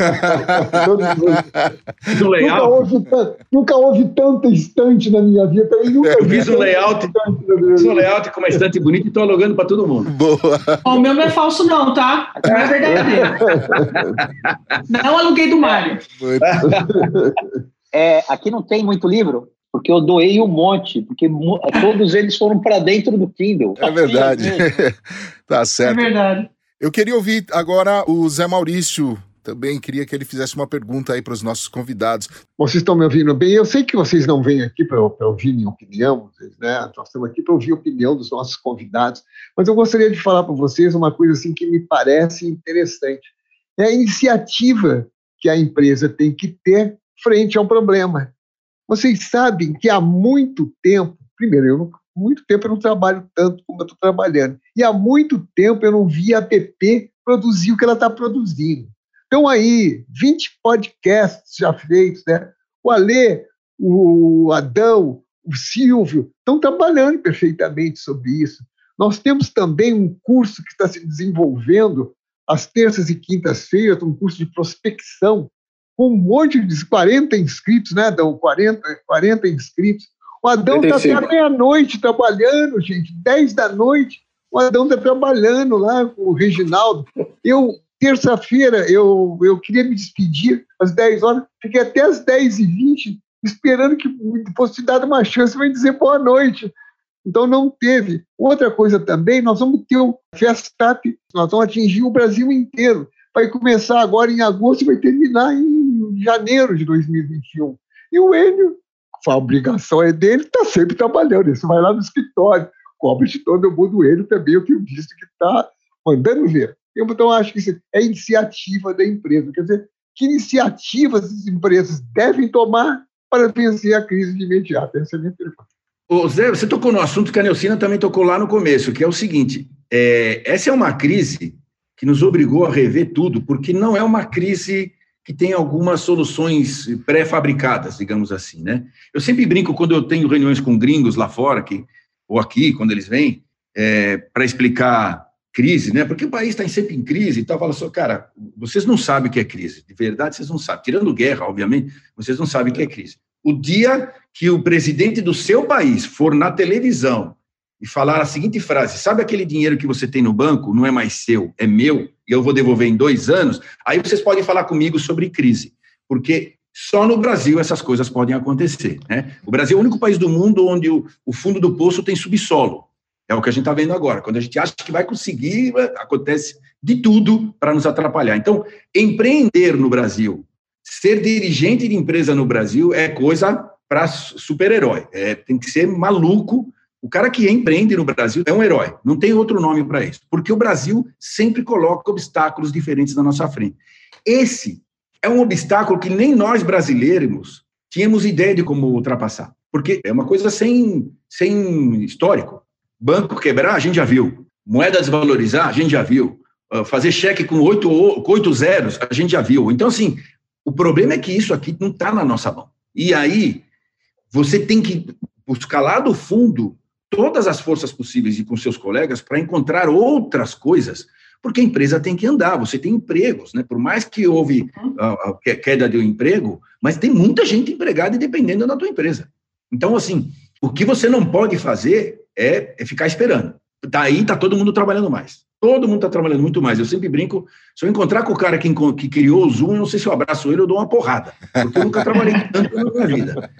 fiz um layout. Nunca houve, nunca houve tanta estante na minha vida. Eu, nunca eu fiz um layout, fiz um layout com uma estante bonita e estou alugando para todo mundo. Boa. O meu não é falso, não, tá? Não é verdadeiro. não aluguei do Mário. É, aqui não tem muito livro, porque eu doei um monte, porque todos eles foram para dentro do Kindle. É verdade. tá certo. É verdade. Eu queria ouvir agora o Zé Maurício. Também queria que ele fizesse uma pergunta aí para os nossos convidados. Vocês estão me ouvindo bem? Eu sei que vocês não vêm aqui para ouvir minha opinião, né? Nós estamos aqui para ouvir a opinião dos nossos convidados, mas eu gostaria de falar para vocês uma coisa assim que me parece interessante. É a iniciativa que a empresa tem que ter frente ao problema. Vocês sabem que há muito tempo, primeiro, eu muito tempo eu não trabalho tanto como eu estou trabalhando, e há muito tempo eu não vi a PP produzir o que ela está produzindo. Então aí, 20 podcasts já feitos, né? O Alê, o Adão, o Silvio estão trabalhando perfeitamente sobre isso. Nós temos também um curso que está se desenvolvendo às terças e quintas-feiras, um curso de prospecção, com um monte de 40 inscritos, né, Adão? 40, 40 inscritos. O Adão está até meia-noite trabalhando, gente, 10 da noite. O Adão está trabalhando lá com o Reginaldo. Eu, terça-feira, eu, eu queria me despedir às 10 horas, fiquei até às 10h20 esperando que fosse dada uma chance para dizer boa noite. Então não teve. Outra coisa também, nós vamos ter o Festap, nós vamos atingir o Brasil inteiro. Vai começar agora em agosto e vai terminar em janeiro de 2021. E o Enio, a obrigação é dele, está sempre trabalhando. Você vai lá no escritório, cobra de todo mundo. O Enio também, eu tenho visto que está mandando ver. Então, acho que isso é iniciativa da empresa. Quer dizer, que iniciativas as empresas devem tomar para vencer a crise de imediato? Essa é a minha pergunta. Ô Zé, você tocou no assunto que a Neucina também tocou lá no começo, que é o seguinte: é, essa é uma crise que nos obrigou a rever tudo, porque não é uma crise que tem algumas soluções pré-fabricadas, digamos assim, né? Eu sempre brinco quando eu tenho reuniões com gringos lá fora, que, ou aqui, quando eles vêm, é, para explicar crise, né? Porque o país está sempre em crise e tal. Fala só, cara, vocês não sabem o que é crise. De verdade, vocês não sabem. Tirando guerra, obviamente, vocês não sabem o que é crise. O dia que o presidente do seu país for na televisão e falar a seguinte frase: sabe aquele dinheiro que você tem no banco não é mais seu, é meu, e eu vou devolver em dois anos? Aí vocês podem falar comigo sobre crise, porque só no Brasil essas coisas podem acontecer. Né? O Brasil é o único país do mundo onde o, o fundo do poço tem subsolo. É o que a gente está vendo agora. Quando a gente acha que vai conseguir, acontece de tudo para nos atrapalhar. Então, empreender no Brasil ser dirigente de empresa no Brasil é coisa para super-herói. É, tem que ser maluco. O cara que empreende no Brasil é um herói. Não tem outro nome para isso. Porque o Brasil sempre coloca obstáculos diferentes na nossa frente. Esse é um obstáculo que nem nós brasileiros tínhamos ideia de como ultrapassar. Porque é uma coisa sem, sem histórico. Banco quebrar, a gente já viu. Moeda desvalorizar, a gente já viu. Ah, fazer cheque com oito, oito zeros, a gente já viu. Então, assim, o problema é que isso aqui não está na nossa mão. E aí, você tem que buscar lá do fundo todas as forças possíveis e com seus colegas para encontrar outras coisas, porque a empresa tem que andar, você tem empregos, né? Por mais que houve a, a queda do emprego, mas tem muita gente empregada e dependendo da tua empresa. Então, assim, o que você não pode fazer é, é ficar esperando. Daí tá todo mundo trabalhando mais. Todo mundo está trabalhando muito mais. Eu sempre brinco, se eu encontrar com o cara que, que, criou o Zoom, eu não sei se eu abraço ele ou dou uma porrada, porque eu nunca trabalhei tanto na minha vida.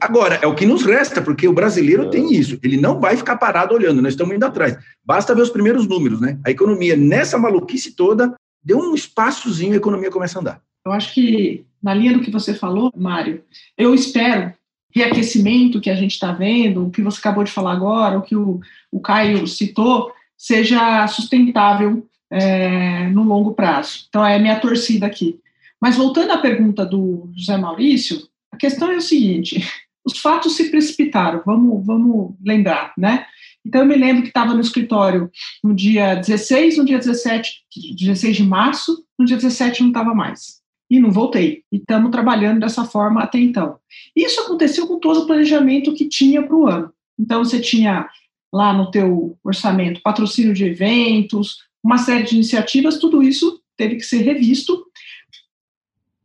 Agora, é o que nos resta, porque o brasileiro tem isso. Ele não vai ficar parado olhando, nós estamos indo atrás. Basta ver os primeiros números, né? A economia, nessa maluquice toda, deu um espaçozinho e a economia começa a andar. Eu acho que, na linha do que você falou, Mário, eu espero reaquecimento que a gente está vendo, o que você acabou de falar agora, o que o, o Caio citou, seja sustentável é, no longo prazo. Então, é minha torcida aqui. Mas voltando à pergunta do José Maurício, a questão é o seguinte: os fatos se precipitaram, vamos, vamos lembrar, né? Então, eu me lembro que estava no escritório no dia 16, no dia 17, 16 de março, no dia 17 não estava mais. E não voltei. E estamos trabalhando dessa forma até então. Isso aconteceu com todo o planejamento que tinha para o ano. Então, você tinha lá no teu orçamento patrocínio de eventos, uma série de iniciativas, tudo isso teve que ser revisto.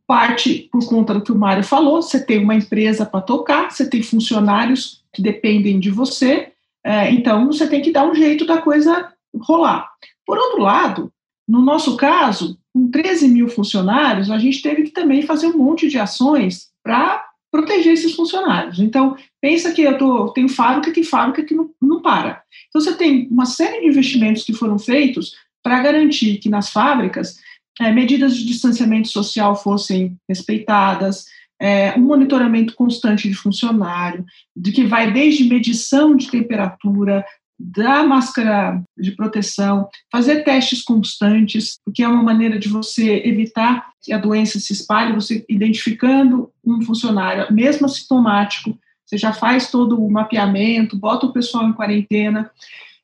Parte por conta do que o Mário falou, você tem uma empresa para tocar, você tem funcionários que dependem de você, é, então você tem que dar um jeito da coisa rolar. Por outro lado, no nosso caso, com 13 mil funcionários, a gente teve que também fazer um monte de ações para proteger esses funcionários. Então, pensa que eu tô, tenho fábrica que fábrica que não, não para. Então, você tem uma série de investimentos que foram feitos para garantir que nas fábricas é, medidas de distanciamento social fossem respeitadas, é, um monitoramento constante de funcionário, de que vai desde medição de temperatura, da máscara de proteção, fazer testes constantes, porque é uma maneira de você evitar que a doença se espalhe, você identificando um funcionário, mesmo assintomático, você já faz todo o mapeamento, bota o pessoal em quarentena.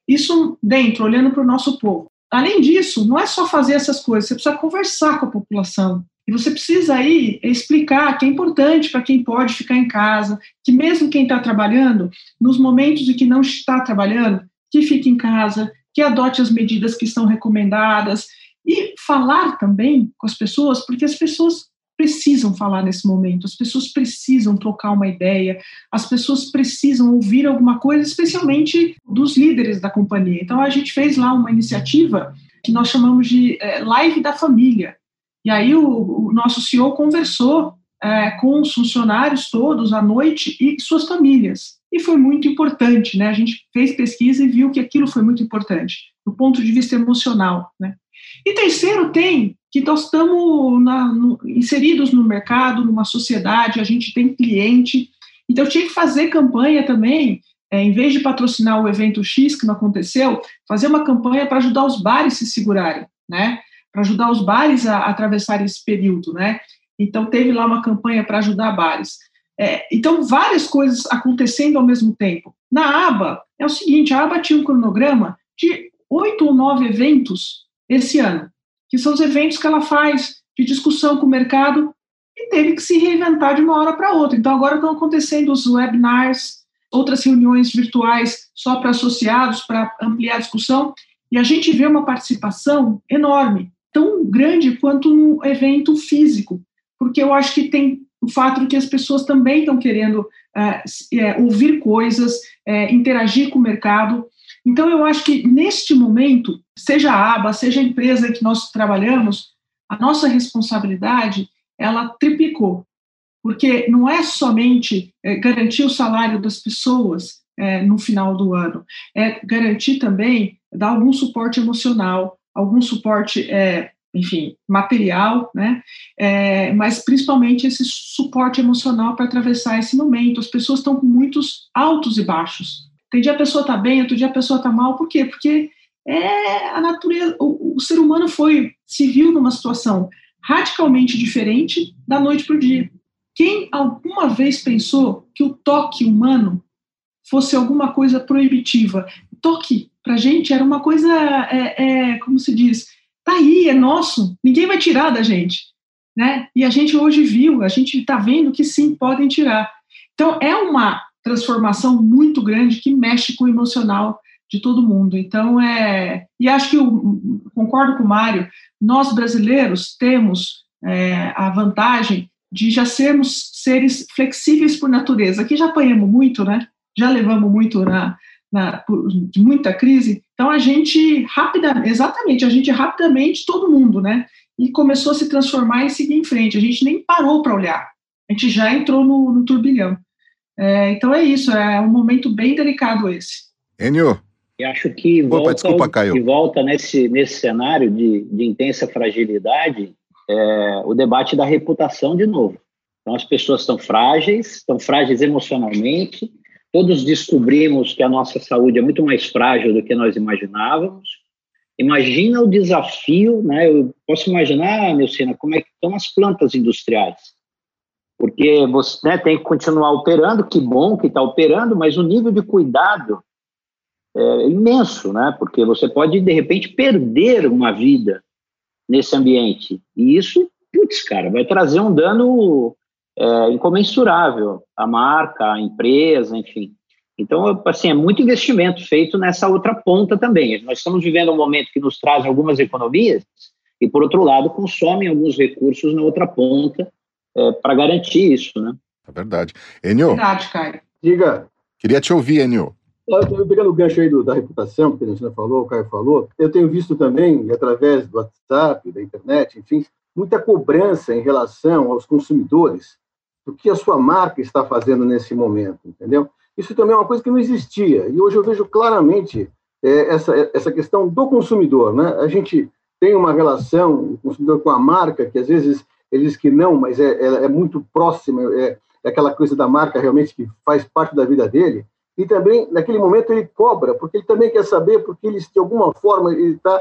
Isso dentro, olhando para o nosso povo. Além disso, não é só fazer essas coisas, você precisa conversar com a população. E você precisa aí explicar que é importante para quem pode ficar em casa, que mesmo quem está trabalhando, nos momentos em que não está trabalhando, que fique em casa, que adote as medidas que estão recomendadas e falar também com as pessoas, porque as pessoas precisam falar nesse momento, as pessoas precisam trocar uma ideia, as pessoas precisam ouvir alguma coisa, especialmente dos líderes da companhia. Então, a gente fez lá uma iniciativa que nós chamamos de é, Live da Família, e aí o, o nosso CEO conversou é, com os funcionários todos à noite e suas famílias. E foi muito importante, né? A gente fez pesquisa e viu que aquilo foi muito importante, do ponto de vista emocional, né? E terceiro, tem que nós estamos na, no, inseridos no mercado, numa sociedade, a gente tem cliente, então tinha que fazer campanha também, é, em vez de patrocinar o evento X que não aconteceu, fazer uma campanha para ajudar os bares a se segurarem, né? Para ajudar os bares a, a atravessar esse período, né? Então, teve lá uma campanha para ajudar bares. É, então, várias coisas acontecendo ao mesmo tempo. Na aba, é o seguinte: a aba tinha um cronograma de oito ou nove eventos esse ano, que são os eventos que ela faz de discussão com o mercado e teve que se reinventar de uma hora para outra. Então, agora estão acontecendo os webinars, outras reuniões virtuais só para associados, para ampliar a discussão, e a gente vê uma participação enorme tão grande quanto no evento físico, porque eu acho que tem o fato de que as pessoas também estão querendo é, é, ouvir coisas, é, interagir com o mercado. Então, eu acho que neste momento, seja a aba, seja a empresa que nós trabalhamos, a nossa responsabilidade ela triplicou, porque não é somente é, garantir o salário das pessoas é, no final do ano, é garantir também dar algum suporte emocional, algum suporte, é, enfim, material, né? É, mas principalmente esse suporte emocional para atravessar esse momento. As pessoas estão com muitos altos e baixos. Tem dia a pessoa está bem, outro dia a pessoa está mal. Por quê? Porque é a natureza, o, o ser humano foi, se viu numa situação radicalmente diferente da noite para o dia. Quem alguma vez pensou que o toque humano fosse alguma coisa proibitiva? Toque para a gente era uma coisa, é, é, como se diz, tá aí, é nosso, ninguém vai tirar da gente, né? E a gente hoje viu, a gente está vendo que sim, podem tirar. Então, é uma transformação muito grande que mexe com o emocional de todo mundo. Então, é. E acho que eu concordo com o Mário, nós brasileiros temos é, a vantagem de já sermos seres flexíveis por natureza. Aqui já apanhamos muito, né? Já levamos muito na, na, de muita crise. Então, Então a gente rapidamente, exatamente, a gente rapidamente, todo mundo, né? E começou a se transformar e seguir em frente. A gente nem parou para olhar, a gente já entrou no, no turbilhão. É, então é isso, é um momento bem delicado esse. Enio. Eu acho que volta, Opa, desculpa, Caio. que volta nesse, nesse cenário de, de intensa fragilidade é, o debate da reputação de novo. Então, as pessoas estão frágeis, estão frágeis emocionalmente, todos descobrimos que a nossa saúde é muito mais frágil do que nós imaginávamos. Imagina o desafio, né? Eu posso imaginar, Nelcina, como é que estão as plantas industriais. Porque você né, tem que continuar operando, que bom que está operando, mas o nível de cuidado é imenso, né? Porque você pode, de repente, perder uma vida nesse ambiente. E isso, putz, cara, vai trazer um dano é, incomensurável à marca, à empresa, enfim. Então, assim, é muito investimento feito nessa outra ponta também. Nós estamos vivendo um momento que nos traz algumas economias e, por outro lado, consomem alguns recursos na outra ponta é, para garantir isso, né? É verdade. Enio. Verdade, Caio. Diga. Queria te ouvir, Enio. Pegando o gancho aí do, da reputação, que a gente falou, o Caio falou, eu tenho visto também, através do WhatsApp, da internet, enfim, muita cobrança em relação aos consumidores do que a sua marca está fazendo nesse momento, entendeu? Isso também é uma coisa que não existia. E hoje eu vejo claramente é, essa, essa questão do consumidor, né? A gente tem uma relação, o consumidor com a marca, que às vezes ele diz que não, mas é, é, é muito próxima, é, é aquela coisa da marca realmente que faz parte da vida dele e também, naquele momento, ele cobra, porque ele também quer saber, porque ele, de alguma forma, ele está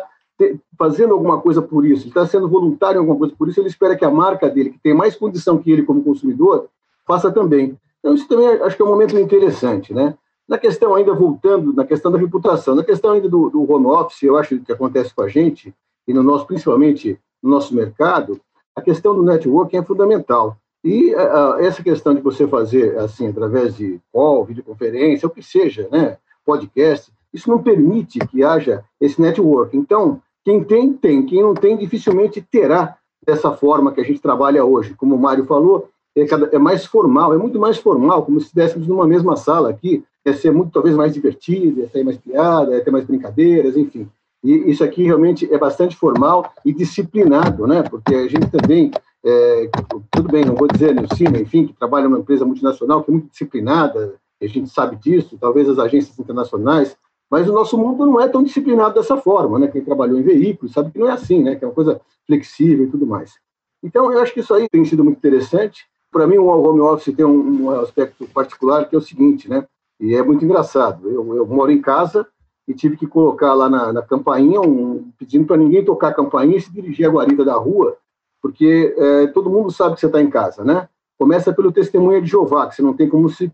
fazendo alguma coisa por isso, ele está sendo voluntário em alguma coisa por isso, ele espera que a marca dele, que tem mais condição que ele como consumidor, faça também. Então, isso também acho que é um momento interessante, né? Na questão ainda, voltando, na questão da reputação, na questão ainda do, do home office, eu acho que acontece com a gente, e no nosso, principalmente no nosso mercado, a questão do networking é fundamental. E essa questão de você fazer assim através de call, videoconferência, o que seja, né, podcast, isso não permite que haja esse network. Então, quem tem, tem. Quem não tem, dificilmente terá dessa forma que a gente trabalha hoje. Como o Mário falou, é, cada, é mais formal, é muito mais formal, como se estivéssemos numa mesma sala aqui. É ser muito, talvez, mais divertido, é ter mais piada, é ter mais brincadeiras, enfim. E isso aqui realmente é bastante formal e disciplinado, né? Porque a gente também é, tudo bem, não vou dizer no enfim, que trabalha numa empresa multinacional que é muito disciplinada, a gente sabe disso, talvez as agências internacionais, mas o nosso mundo não é tão disciplinado dessa forma, né? Quem trabalhou em veículos sabe que não é assim, né? Que é uma coisa flexível e tudo mais. Então, eu acho que isso aí tem sido muito interessante. Para mim, o home office tem um, aspecto particular que é o seguinte, né? E é muito engraçado. Eu, eu moro em casa e tive que colocar lá na, na campainha, um, pedindo para ninguém tocar a campainha e se dirigir à guarida da rua, porque é, todo mundo sabe que você está em casa, né? Começa pelo testemunha de Jeová, que você não tem como se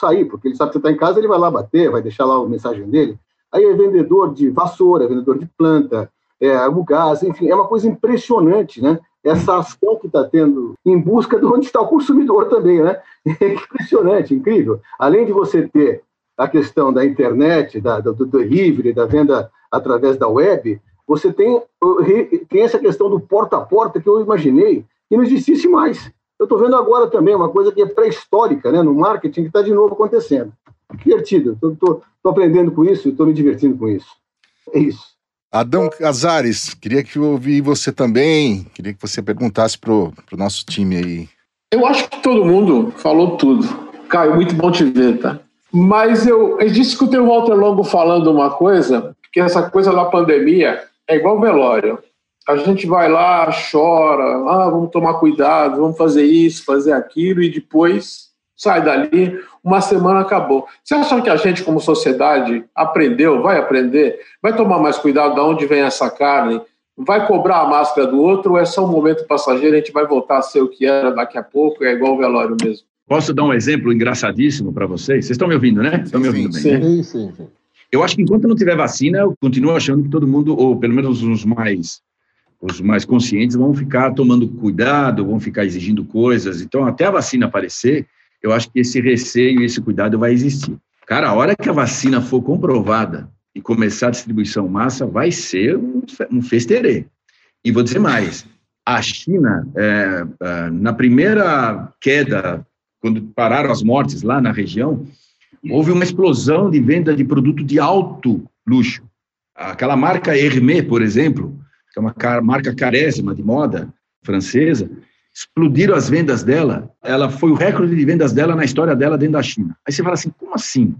sair, porque ele sabe que você está em casa, ele vai lá bater, vai deixar lá a mensagem dele. Aí é vendedor de vassoura, é vendedor de planta, é, o gás, enfim, é uma coisa impressionante, né? Essa ação que está tendo em busca de onde está o consumidor também, né? É impressionante, incrível. Além de você ter a questão da internet, da, do, delivery, da venda através da web, você tem, tem essa questão do porta a porta que eu imaginei que não existisse mais. Eu estou vendo agora também uma coisa que é pré-histórica né, no marketing que está de novo acontecendo. Divertido, estou aprendendo com isso e estou me divertindo com isso. É isso. Adão Casares, queria que eu ouvisse você também, queria que você perguntasse para o nosso time aí. Eu acho que todo mundo falou tudo. Caio, muito bom te ver, tá? Mas eu, eu disse que o Walter Longo falando uma coisa, que essa coisa da pandemia é igual velório. A gente vai lá, chora, ah, vamos tomar cuidado, vamos fazer isso, fazer aquilo, e depois sai dali, uma semana acabou. Você acha que a gente, como sociedade, aprendeu, vai aprender, vai tomar mais cuidado de onde vem essa carne, vai cobrar a máscara do outro, ou é só um momento passageiro, a gente vai voltar a ser o que era daqui a pouco, é igual o velório mesmo? Posso dar um exemplo engraçadíssimo para vocês? Vocês estão me ouvindo, né? Estão me ouvindo sim, bem, sim, né? sim, sim. Eu acho que enquanto não tiver vacina, eu continuo achando que todo mundo, ou pelo menos os mais os mais conscientes, vão ficar tomando cuidado, vão ficar exigindo coisas. Então, até a vacina aparecer, eu acho que esse receio esse cuidado vai existir. Cara, a hora que a vacina for comprovada e começar a distribuição massa, vai ser um, um festerê. E vou dizer mais: a China, é, é, na primeira queda, quando pararam as mortes lá na região, houve uma explosão de venda de produto de alto luxo. Aquela marca Hermès, por exemplo, que é uma marca carésima de moda francesa, explodiram as vendas dela. Ela foi o recorde de vendas dela na história dela dentro da China. Aí você fala assim, como assim?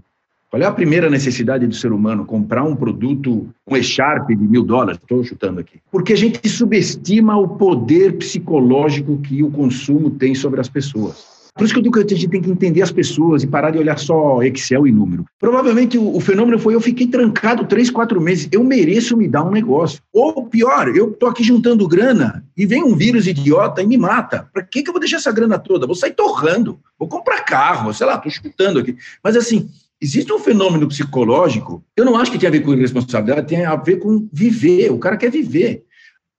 Qual é a primeira necessidade do ser humano? Comprar um produto, um echarpe de mil dólares? Estou chutando aqui. Porque a gente subestima o poder psicológico que o consumo tem sobre as pessoas. Por isso que eu digo que a gente tem que entender as pessoas e parar de olhar só Excel e número. Provavelmente o, o fenômeno foi eu fiquei trancado três, quatro meses. Eu mereço me dar um negócio. Ou pior, eu estou aqui juntando grana e vem um vírus idiota e me mata. Para que, que eu vou deixar essa grana toda? Vou sair torrando, vou comprar carro, sei lá, estou chutando aqui. Mas assim, existe um fenômeno psicológico, eu não acho que tem a ver com responsabilidade, tem a ver com viver. O cara quer viver.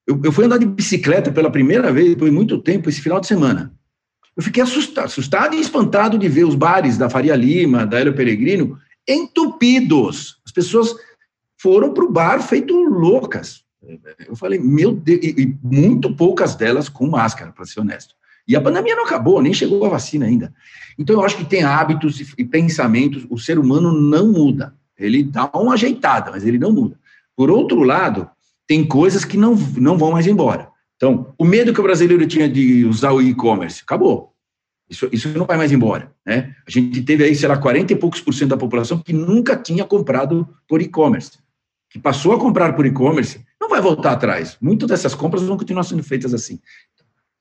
Eu, eu fui andar de bicicleta pela primeira vez depois de muito tempo esse final de semana. Eu fiquei assustado, assustado e espantado de ver os bares da Faria Lima, da Hélio Peregrino, entupidos. As pessoas foram para o bar feito loucas. Eu falei, meu Deus, e, e muito poucas delas com máscara, para ser honesto. E a pandemia não acabou, nem chegou a vacina ainda. Então, eu acho que tem hábitos e pensamentos, o ser humano não muda. Ele dá uma ajeitada, mas ele não muda. Por outro lado, tem coisas que não, não vão mais embora. Então, o medo que o brasileiro tinha de usar o e-commerce, acabou. Isso, isso não vai mais embora. Né? A gente teve aí, sei lá, 40 e poucos por cento da população que nunca tinha comprado por e-commerce, que passou a comprar por e-commerce, não vai voltar atrás. Muitas dessas compras vão continuar sendo feitas assim.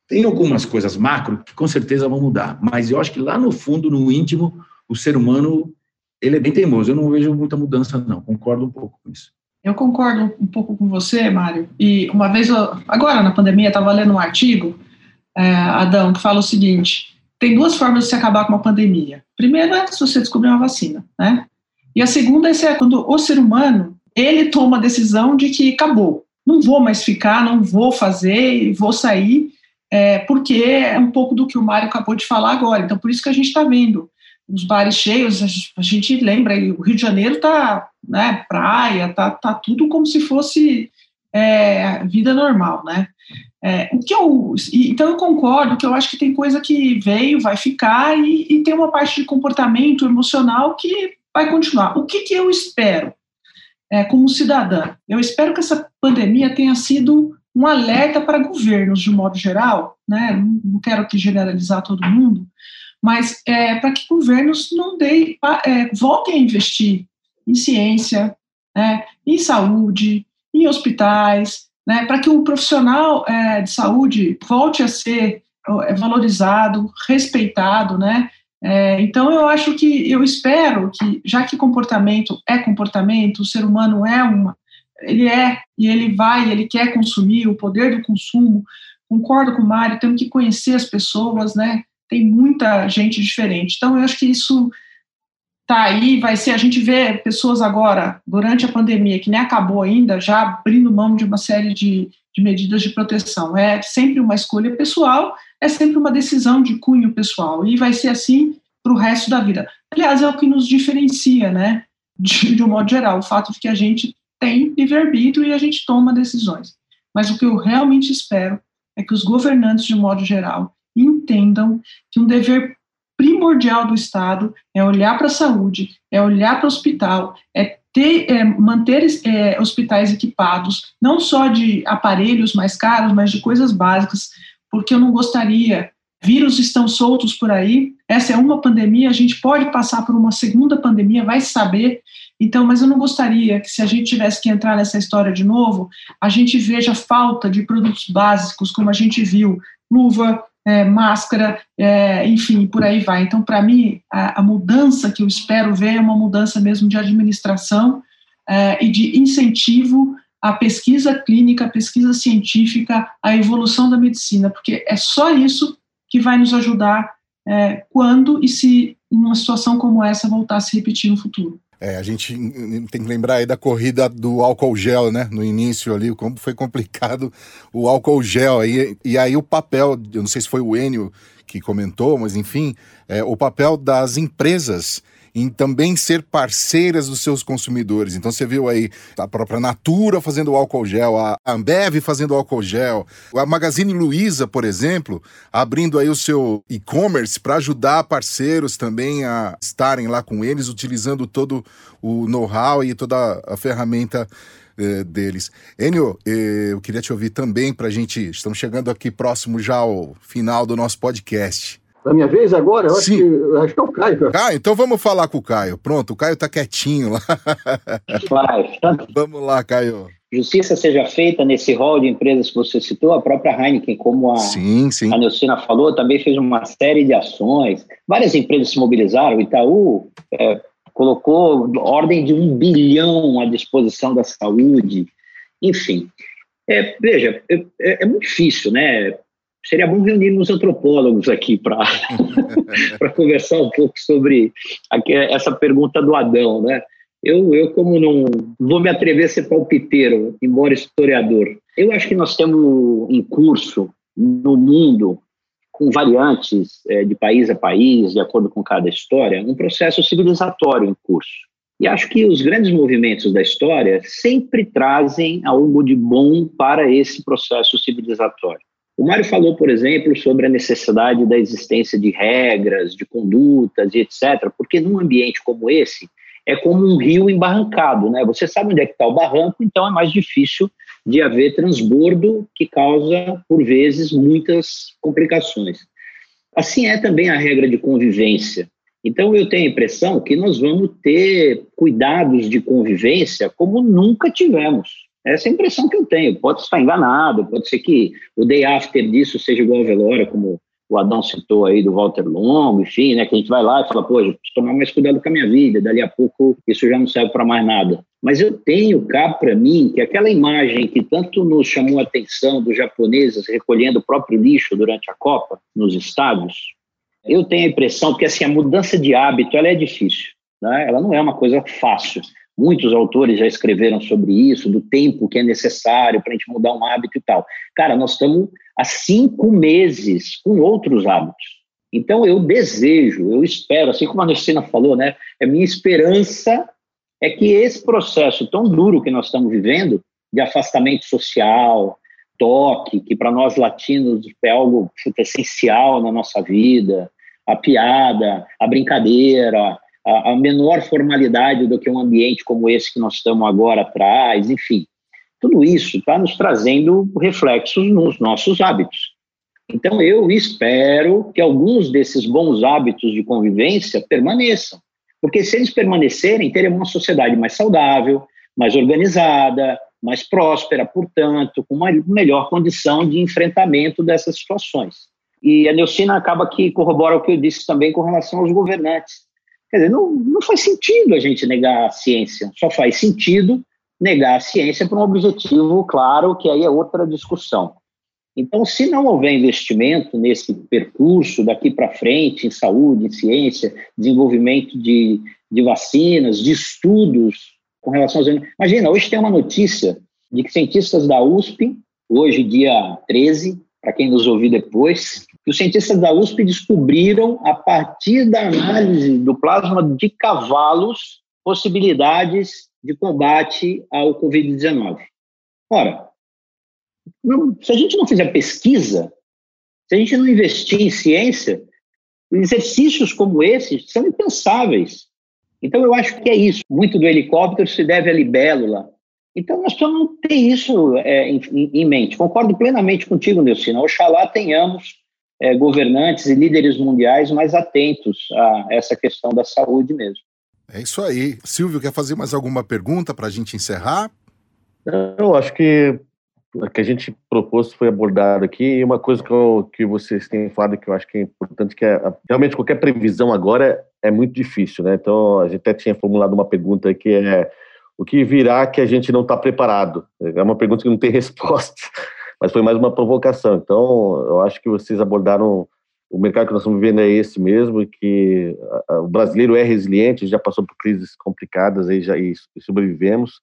Tem algumas coisas macro que com certeza vão mudar, mas eu acho que lá no fundo, no íntimo, o ser humano ele é bem teimoso. Eu não vejo muita mudança, não. Concordo um pouco com isso. Eu concordo um pouco com você, Mário. E uma vez, eu, agora na pandemia, estava lendo um artigo, é, Adão, que fala o seguinte: tem duas formas de se acabar com uma pandemia. Primeiro é se você descobrir uma vacina, né? E a segunda é quando o ser humano ele toma a decisão de que acabou, não vou mais ficar, não vou fazer, vou sair, é, porque é um pouco do que o Mário acabou de falar agora. Então, por isso que a gente está vendo os bares cheios, a gente lembra, o Rio de Janeiro está, né, praia, tá, tá tudo como se fosse é, vida normal, né? É, o que eu, então eu concordo que eu acho que tem coisa que veio, vai ficar e, e tem uma parte de comportamento emocional que vai continuar. O que, que eu espero é, como cidadã? Eu espero que essa pandemia tenha sido um alerta para governos de modo geral, né? Não quero aqui generalizar todo mundo, mas é, para que governos não deem, é, voltem a investir em ciência, né, em saúde, em hospitais, né, para que o profissional é, de saúde volte a ser é, valorizado, respeitado, né? É, então eu acho que eu espero que já que comportamento é comportamento, o ser humano é uma, ele é e ele vai, ele quer consumir, o poder do consumo. Concordo com o Mário, temos que conhecer as pessoas, né? Tem muita gente diferente. Então, eu acho que isso tá aí, vai ser, a gente vê pessoas agora, durante a pandemia, que nem acabou ainda, já abrindo mão de uma série de, de medidas de proteção. É sempre uma escolha pessoal, é sempre uma decisão de cunho pessoal, e vai ser assim para o resto da vida. Aliás, é o que nos diferencia, né, de, de um modo geral, o fato de que a gente tem livre-arbítrio e a gente toma decisões. Mas o que eu realmente espero é que os governantes, de modo geral, entendam que um dever primordial do Estado é olhar para a saúde, é olhar para o hospital, é ter, é, manter é, hospitais equipados, não só de aparelhos mais caros, mas de coisas básicas, porque eu não gostaria. Vírus estão soltos por aí. Essa é uma pandemia. A gente pode passar por uma segunda pandemia, vai saber. Então, mas eu não gostaria que, se a gente tivesse que entrar nessa história de novo, a gente veja falta de produtos básicos, como a gente viu, luva, é, máscara, é, enfim, por aí vai. Então, para mim, a, a, mudança que eu espero ver é uma mudança mesmo de administração é, e de incentivo à pesquisa clínica, à pesquisa científica, à evolução da medicina, porque é só isso que vai nos ajudar é, quando e se uma situação como essa voltar a se repetir no futuro. É, a gente tem que lembrar aí da corrida do álcool gel, né? No início ali, como foi complicado o álcool gel. Aí, e aí o papel, eu não sei se foi o Enio que comentou, mas enfim, é, o papel das empresas em também ser parceiras dos seus consumidores. Então você viu aí a própria Natura fazendo álcool gel, a Ambev fazendo álcool gel, a Magazine Luiza, por exemplo, abrindo aí o seu e-commerce para ajudar parceiros também a estarem lá com eles, utilizando todo o know-how e toda a ferramenta eh, deles. Enio, eh, eu queria te ouvir também para a gente. Estamos chegando aqui próximo já ao final do nosso podcast. Na minha vez agora? Eu acho, Sim. que, eu acho que é o Caio. Caio, então vamos falar com o Caio. Pronto, o Caio tá quietinho lá. Vai. vamos lá, Caio. Justiça seja feita nesse rol de empresas que você citou, a própria Heineken, como a, Sim, sim. a Neucina falou, também fez uma série de ações. Várias empresas se mobilizaram. O Itaú é, colocou ordem de um bilhão à disposição da saúde. Enfim, é, veja, é, é muito difícil, né? Seria bom reunirmos antropólogos aqui para conversar um pouco sobre essa pergunta do Adão, né? Eu, eu, como não vou me atrever a ser palpiteiro, embora historiador, eu acho que nós temos em curso no mundo, com variantes é, de país a país, de acordo com cada história, um processo civilizatório em curso. E acho que os grandes movimentos da história sempre trazem algo de bom para esse processo civilizatório. O Mário falou, por exemplo, sobre a necessidade da existência de regras, de condutas e etc., porque num ambiente como esse, é como um rio embarrancado, né? Você sabe onde é que está o barranco, então é mais difícil de haver transbordo que causa, por vezes, muitas complicações. Assim é também a regra de convivência. Então eu tenho a impressão que nós vamos ter cuidados de convivência como nunca tivemos. Essa é a impressão que eu tenho. Pode estar enganado, pode ser que o day after disso seja igual a velório, como o Adão citou aí do Walter Longo, enfim, né, que a gente vai lá e fala, pô, eu preciso tomar mais cuidado com a minha vida, dali a pouco isso já não serve para mais nada. Mas eu tenho cá para mim que aquela imagem que tanto nos chamou a atenção dos japoneses recolhendo o próprio lixo durante a Copa, nos estádios, eu tenho a impressão que assim, a mudança de hábito ela é difícil, né? ela não é uma coisa fácil. Muitos autores já escreveram sobre isso, do tempo que é necessário para a gente mudar um hábito e tal. Cara, nós estamos há cinco meses com outros hábitos. Então, eu desejo, eu espero, assim como a Nestina falou, né? A minha esperança é que esse processo tão duro que nós estamos vivendo, de afastamento social, toque, que para nós latinos é algo essencial na nossa vida, a piada, a brincadeira, a, a menor formalidade do que um ambiente como esse que nós estamos agora atrás, enfim. Tudo isso está nos trazendo reflexos nos nossos hábitos. Então, eu espero que alguns desses bons hábitos de convivência permaneçam. Porque se eles permanecerem, teremos uma sociedade mais saudável, mais organizada, mais próspera, portanto, com uma melhor condição de enfrentamento dessas situações. E a Neucina acaba que corrobora o que eu disse também com relação aos governantes. Quer dizer, não, não faz sentido a gente negar a ciência, só faz sentido negar a ciência para um objetivo claro, que aí é outra discussão. Então, se não houver investimento nesse percurso daqui para frente, em saúde, em ciência, desenvolvimento de, de vacinas, de estudos com relação aos. Imagina, hoje tem uma notícia de que cientistas da USP, hoje, dia 13, para quem nos ouvir depois, que os cientistas da USP descobriram, a partir da análise do plasma de cavalos, possibilidades de combate ao Covid-19. Ora, se a gente não fizer pesquisa, se a gente não investir em ciência, exercícios como esses são impensáveis. Então, eu acho que é isso. Muito do helicóptero se deve à libélula. Então, nós precisamos ter isso é, em, em, mente. Concordo plenamente contigo, Nilcina. Oxalá tenhamos é, governantes e líderes mundiais mais atentos a essa questão da saúde mesmo. É isso aí. Silvio, quer fazer mais alguma pergunta para a gente encerrar? Eu acho que o que a gente propôs foi abordado aqui e uma coisa que, eu, que vocês têm falado que eu acho que é importante que é realmente qualquer previsão agora é muito difícil, né? Então a gente até tinha formulado uma pergunta que é o que virá que a gente não está preparado? É uma pergunta que não tem resposta, mas foi mais uma provocação. Então eu acho que vocês abordaram o mercado que nós estamos vivendo é esse mesmo, que o brasileiro é resiliente, já passou por crises complicadas aí já e sobrevivemos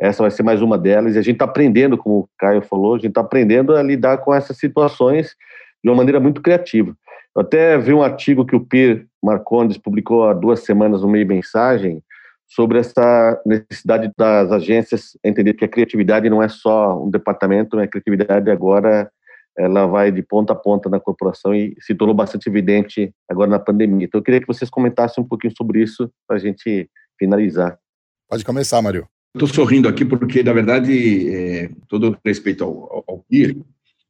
essa vai ser mais uma delas. E a gente está aprendendo, como o Caio falou, a gente está aprendendo a lidar com essas situações de uma maneira muito criativa. Eu até vi um artigo que o Pierre Marcondes publicou há duas semanas no meio mensagem sobre essa necessidade das agências entender que a criatividade não é só um departamento, a criatividade agora ela vai de ponta a ponta na corporação e se tornou bastante evidente agora na pandemia. Então eu queria que vocês comentassem um pouquinho sobre isso para a gente finalizar. Pode começar, Mário. estou sorrindo aqui porque, na verdade, é, todo respeito ao, ao, PIR,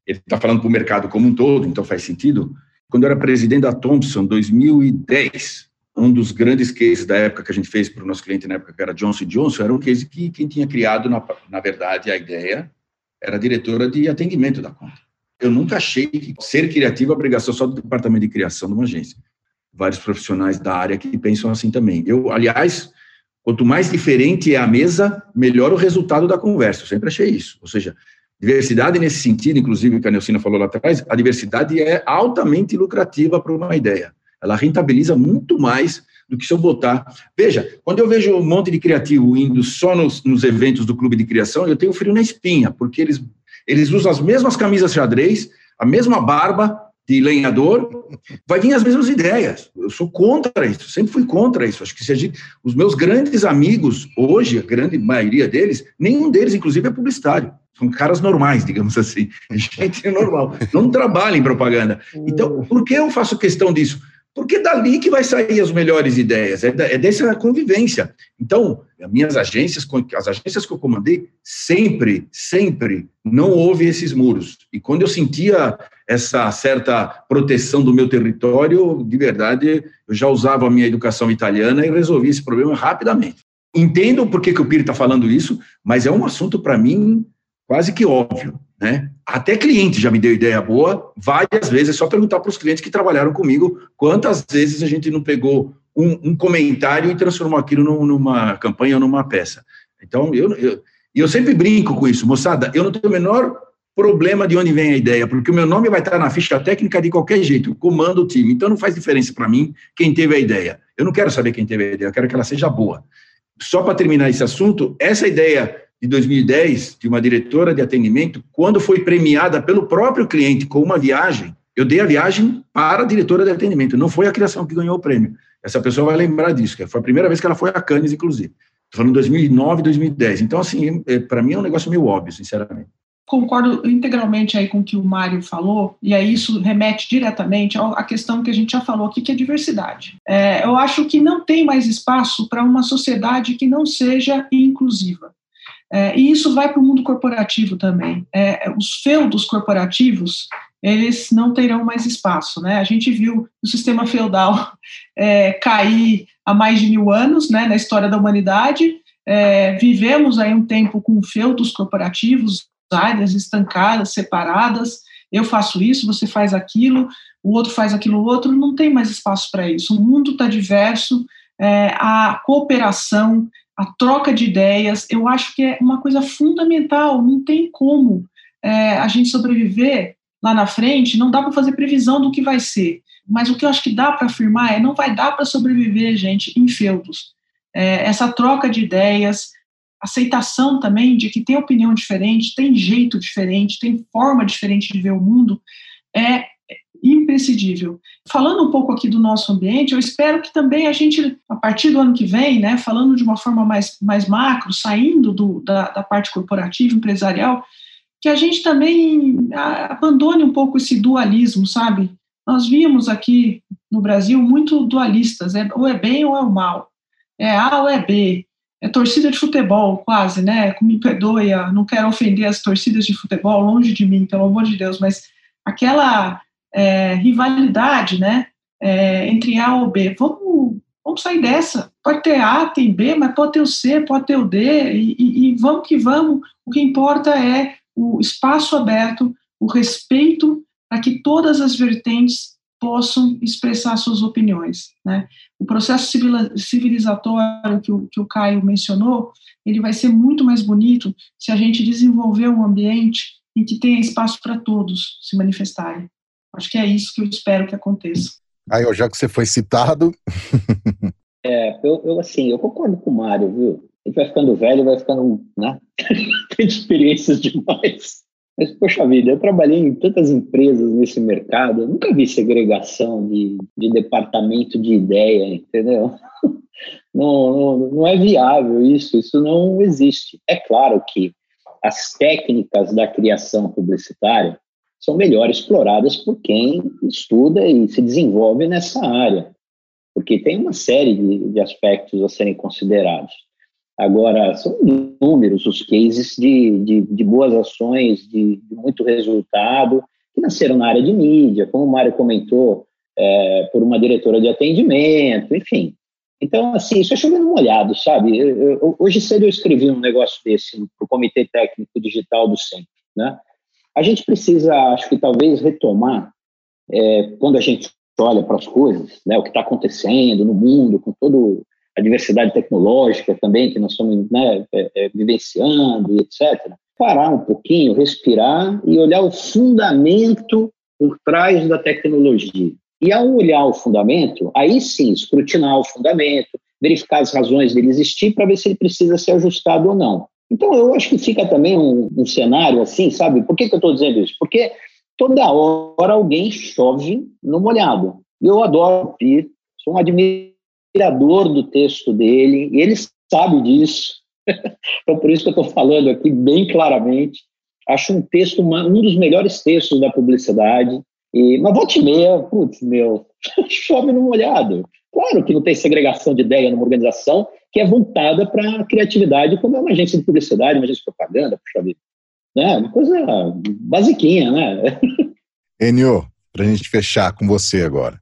ele está falando para o mercado como um todo, então faz sentido. Quando eu era presidente da Thompson, 2010, um dos grandes cases da época que a gente fez para o nosso cliente na época, que era Johnson Johnson, era um case que quem tinha criado, na, na verdade, a ideia era a diretora de atendimento da conta. Eu nunca achei que ser criativo é obrigação só do departamento de criação de uma agência. Vários profissionais da área que pensam assim também. Eu, aliás, quanto mais diferente é a mesa, melhor o resultado da conversa. Eu sempre achei isso. Ou seja, diversidade nesse sentido, inclusive, que a Nelcina falou lá atrás, a diversidade é altamente lucrativa para uma ideia ela rentabiliza muito mais do que se eu botar. Veja, quando eu vejo um monte de criativo indo só nos, nos eventos do clube de criação, eu tenho frio na espinha, porque eles, eles usam as mesmas camisas xadrez, a mesma barba de lenhador, vai vir as mesmas ideias. Eu sou contra isso, sempre fui contra isso. Acho que se a gente, os meus grandes amigos, hoje, a grande maioria deles, nenhum deles, inclusive, é publicitário. São caras normais, digamos assim. Gente normal. Não trabalha em propaganda. Então, por que eu faço questão disso? Porque é dali que vai sair as melhores ideias, é, é dessa convivência. Então, as minhas agências, as agências que eu comandei, sempre, sempre não houve esses muros. E quando eu sentia essa certa proteção do meu território, de verdade, eu já usava a minha educação italiana e resolvi esse problema rapidamente. Entendo por que, que o Piri está falando isso, mas é um assunto, para mim, quase que óbvio. Né? Até cliente já me deu ideia boa, várias vezes, é só perguntar para os clientes que trabalharam comigo quantas vezes a gente não pegou um, um comentário e transformou aquilo numa campanha ou numa peça. Então, eu, eu, eu sempre brinco com isso, moçada, eu não tenho o menor problema de onde vem a ideia, porque o meu nome vai estar na ficha técnica de qualquer jeito, comando o time, então não faz diferença para mim quem teve a ideia. Eu não quero saber quem teve a ideia, eu quero que ela seja boa. Só para terminar esse assunto, essa ideia de 2010, de uma diretora de atendimento, quando foi premiada pelo próprio cliente com uma viagem, eu dei a viagem para a diretora de atendimento, não foi a criação que ganhou o prêmio. Essa pessoa vai lembrar disso, que foi a primeira vez que ela foi a Cannes, inclusive. Estou falando 2009, 2010. Então, assim, é, para mim é um negócio meio óbvio, sinceramente. Concordo integralmente aí com o que o Mário falou, e aí isso remete diretamente à questão que a gente já falou aqui, que é diversidade. É, eu acho que não tem mais espaço para uma sociedade que não seja inclusiva. É, e isso vai para o mundo corporativo também. É, os feudos corporativos, eles não terão mais espaço. Né? A gente viu o sistema feudal é, cair há mais de mil anos né, na história da humanidade. É, vivemos aí um tempo com feudos corporativos, áreas estancadas, separadas. Eu faço isso, você faz aquilo, o outro faz aquilo outro. Não tem mais espaço para isso. O mundo está diverso, é, a cooperação a troca de ideias, eu acho que é uma coisa fundamental, não tem como é, a gente sobreviver lá na frente, não dá para fazer previsão do que vai ser, mas o que eu acho que dá para afirmar é não vai dar para sobreviver, gente, em feudos. É, essa troca de ideias, aceitação também de que tem opinião diferente, tem jeito diferente, tem forma diferente de ver o mundo, é imprescindível. Falando um pouco aqui do nosso ambiente, eu espero que também a gente, a partir do ano que vem, né, falando de uma forma mais, mais macro, saindo do, da, da parte corporativa, empresarial, que a gente também abandone um pouco esse dualismo, sabe? Nós vimos aqui no Brasil muito dualistas, é, ou é bem ou é o mal, é A ou é B, é torcida de futebol, quase, né? Me perdoe, não quero ofender as torcidas de futebol, longe de mim, pelo amor de Deus, mas aquela é, rivalidade, né, é, entre A ou B. Vamos, vamos sair dessa. Pode ter A, tem B, mas pode ter o C, pode ter o D, e, e, e vamos que vamos. O que importa é o espaço aberto, o respeito para que todas as vertentes possam expressar suas opiniões. Né? O processo civilizatório que o, que o Caio mencionou, ele vai ser muito mais bonito se a gente desenvolver um ambiente em que tenha espaço para todos se manifestarem. Acho que é isso que eu espero que aconteça. Aí, já que você foi citado. é, eu, eu, assim, eu concordo com o Mário, viu? A gente vai ficando velho, vai ficando, né? Tem experiências demais. Mas, poxa vida, eu trabalhei em tantas empresas nesse mercado, eu nunca vi segregação de, de departamento de ideia, entendeu? Não, não, não é viável isso, isso não existe. É claro que as técnicas da criação publicitária, são melhor exploradas por quem estuda e se desenvolve nessa área, porque tem uma série de, de aspectos a serem considerados. Agora, são números os cases de, de, de boas ações, de, de, muito resultado, que nasceram na área de mídia, como o Mário comentou, é, por uma diretora de atendimento, enfim. Então, assim, isso é chovendo molhado, sabe? Eu, eu, hoje cedo eu escrevi um negócio desse para o Comitê Técnico Digital do Centro, né? A gente precisa, acho que talvez, retomar, é, quando a gente olha para as coisas, né, o que está acontecendo no mundo, com toda a diversidade tecnológica também que nós estamos né, é, é, vivenciando, etc., parar um pouquinho, respirar e olhar o fundamento por trás da tecnologia. E ao olhar o fundamento, aí sim, escrutinar o fundamento, verificar as razões dele existir para ver se ele precisa ser ajustado ou não. Então, eu acho que fica também um, um cenário assim, sabe? Por que, que eu estou dizendo isso? Porque toda hora alguém chove no molhado. Eu adoro o Pi, sou um admirador do texto dele, e ele sabe disso. então, por isso que eu estou falando aqui bem claramente. Acho um texto, uma, um dos melhores textos da publicidade. E, mas volta meia, putz, meu, chove no molhado. Claro que não tem segregação de ideia numa organização que é voltada para a criatividade, como é uma agência de publicidade, uma agência de propaganda, puxa vida. Né? Uma coisa basiquinha, né? Enio, para a gente fechar com você agora.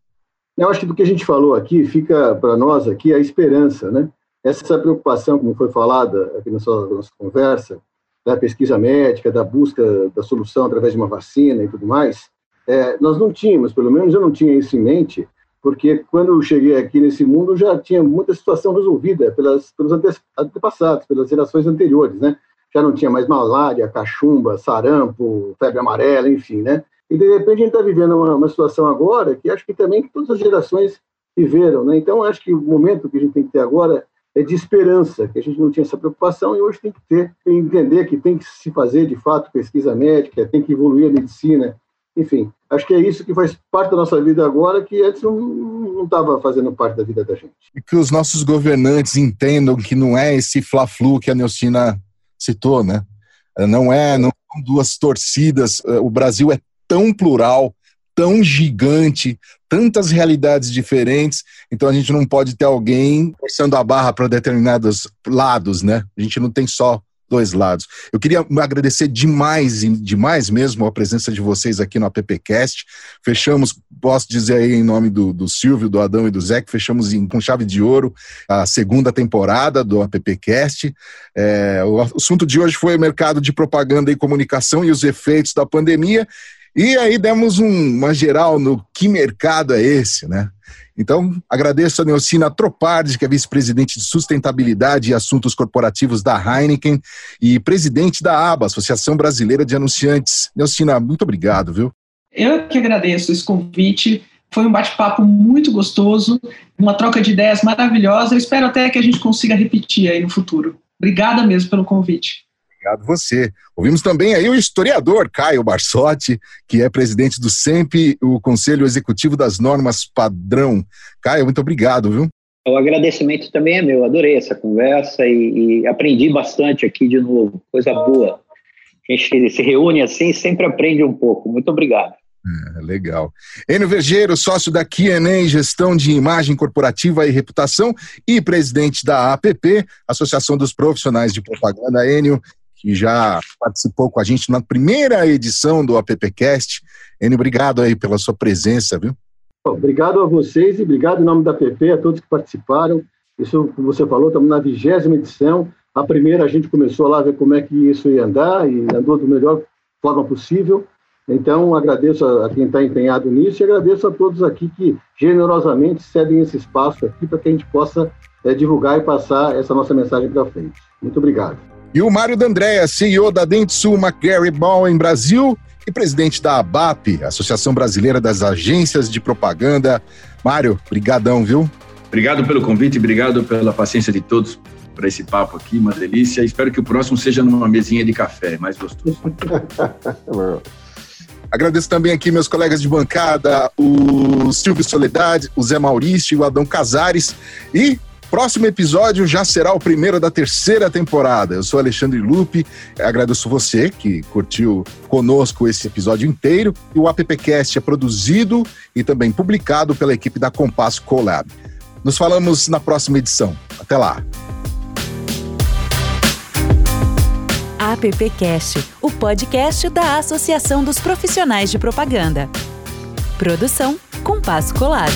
Eu acho que do que a gente falou aqui, fica para nós aqui a esperança, né? Essa preocupação, como foi falada aqui na nossa, nossa conversa, da pesquisa médica, da busca da solução através de uma vacina e tudo mais, é, nós não tínhamos, pelo menos eu não tinha isso em mente, porque quando eu cheguei aqui nesse mundo já tinha muita situação resolvida pelas, pelos antepassados, pelas gerações anteriores, né? Já não tinha mais malária, cachumba, sarampo, febre amarela, enfim, né? E de repente a gente está vivendo uma, uma, situação agora que acho que também todas as gerações viveram, né? Então acho que o momento que a gente tem que ter agora é de esperança, que a gente não tinha essa preocupação e hoje tem que ter, entender que tem que se fazer de fato pesquisa médica, tem que evoluir a medicina, enfim, acho que é isso que faz parte da nossa vida agora, que antes não estava fazendo parte da vida da gente. E que os nossos governantes entendam que não é esse fla-flu que a Neucina citou, né? Não é, não são duas torcidas. O Brasil é tão plural, tão gigante, tantas realidades diferentes, então a gente não pode ter alguém forçando a barra para determinados lados, né? A gente não tem só dois lados. Eu queria agradecer demais, demais mesmo a presença de vocês aqui no AppCast. Fechamos, posso dizer aí em nome do, do Silvio, do Adão e do Zé, que fechamos em, com chave de ouro a segunda temporada do AppCast. É, o assunto de hoje foi o mercado de propaganda e comunicação e os efeitos da pandemia. E aí demos um, uma geral no que mercado é esse, né? Então, agradeço a Neocina Tropardi, que é vice-presidente de sustentabilidade e assuntos corporativos da Heineken e presidente da ABA, Associação Brasileira de Anunciantes. Neocina, muito obrigado, viu? Eu que agradeço esse convite. Foi um bate-papo muito gostoso, uma troca de ideias maravilhosa. Eu espero até que a gente consiga repetir aí no futuro. Obrigada mesmo pelo convite. Obrigado você. Ouvimos também aí o historiador Caio Barsotti, que é presidente do SEMP, o Conselho Executivo das Normas Padrão. Caio, muito obrigado, viu? O agradecimento também é meu, adorei essa conversa e, e aprendi bastante aqui de novo, coisa boa. A gente se reúne assim e sempre aprende um pouco. Muito obrigado. É, legal. Enio Vergeiro, sócio da QNA Gestão de Imagem Corporativa e Reputação e presidente da APP, Associação dos Profissionais de Propaganda. Enio, que já participou com a gente na primeira edição do AppCast. Enio, obrigado aí pela sua presença, viu? Obrigado a vocês e obrigado em nome da APP, a todos que participaram. Isso que você falou, estamos na vigésima edição. A primeira a gente começou lá a ver como é que isso ia andar e andou da melhor forma possível. Então, agradeço a, quem está empenhado nisso e agradeço a todos aqui que generosamente cedem esse espaço aqui para que a gente possa é, divulgar e passar essa nossa mensagem para frente. Muito obrigado. E o Mário D'Andrea, CEO da Dentsu McGarry Bowen Brasil e presidente da ABAP, Associação Brasileira das Agências de Propaganda. Mário, brigadão, viu? Obrigado pelo convite, obrigado pela paciência de todos para esse papo aqui, uma delícia. Espero que o próximo seja numa mesinha de café, mais gostoso. Agradeço também aqui meus colegas de bancada, o Silvio Soledade, o Zé Maurício o Adão Casares. E Próximo episódio já será o primeiro da terceira temporada. Eu sou Alexandre Lupe, agradeço você que curtiu conosco esse episódio inteiro. E o AppCast é produzido e também publicado pela equipe da Compasso Collab. Nos falamos na próxima edição. Até lá! AppCast, o podcast da Associação dos Profissionais de Propaganda. Produção Compasso Colab.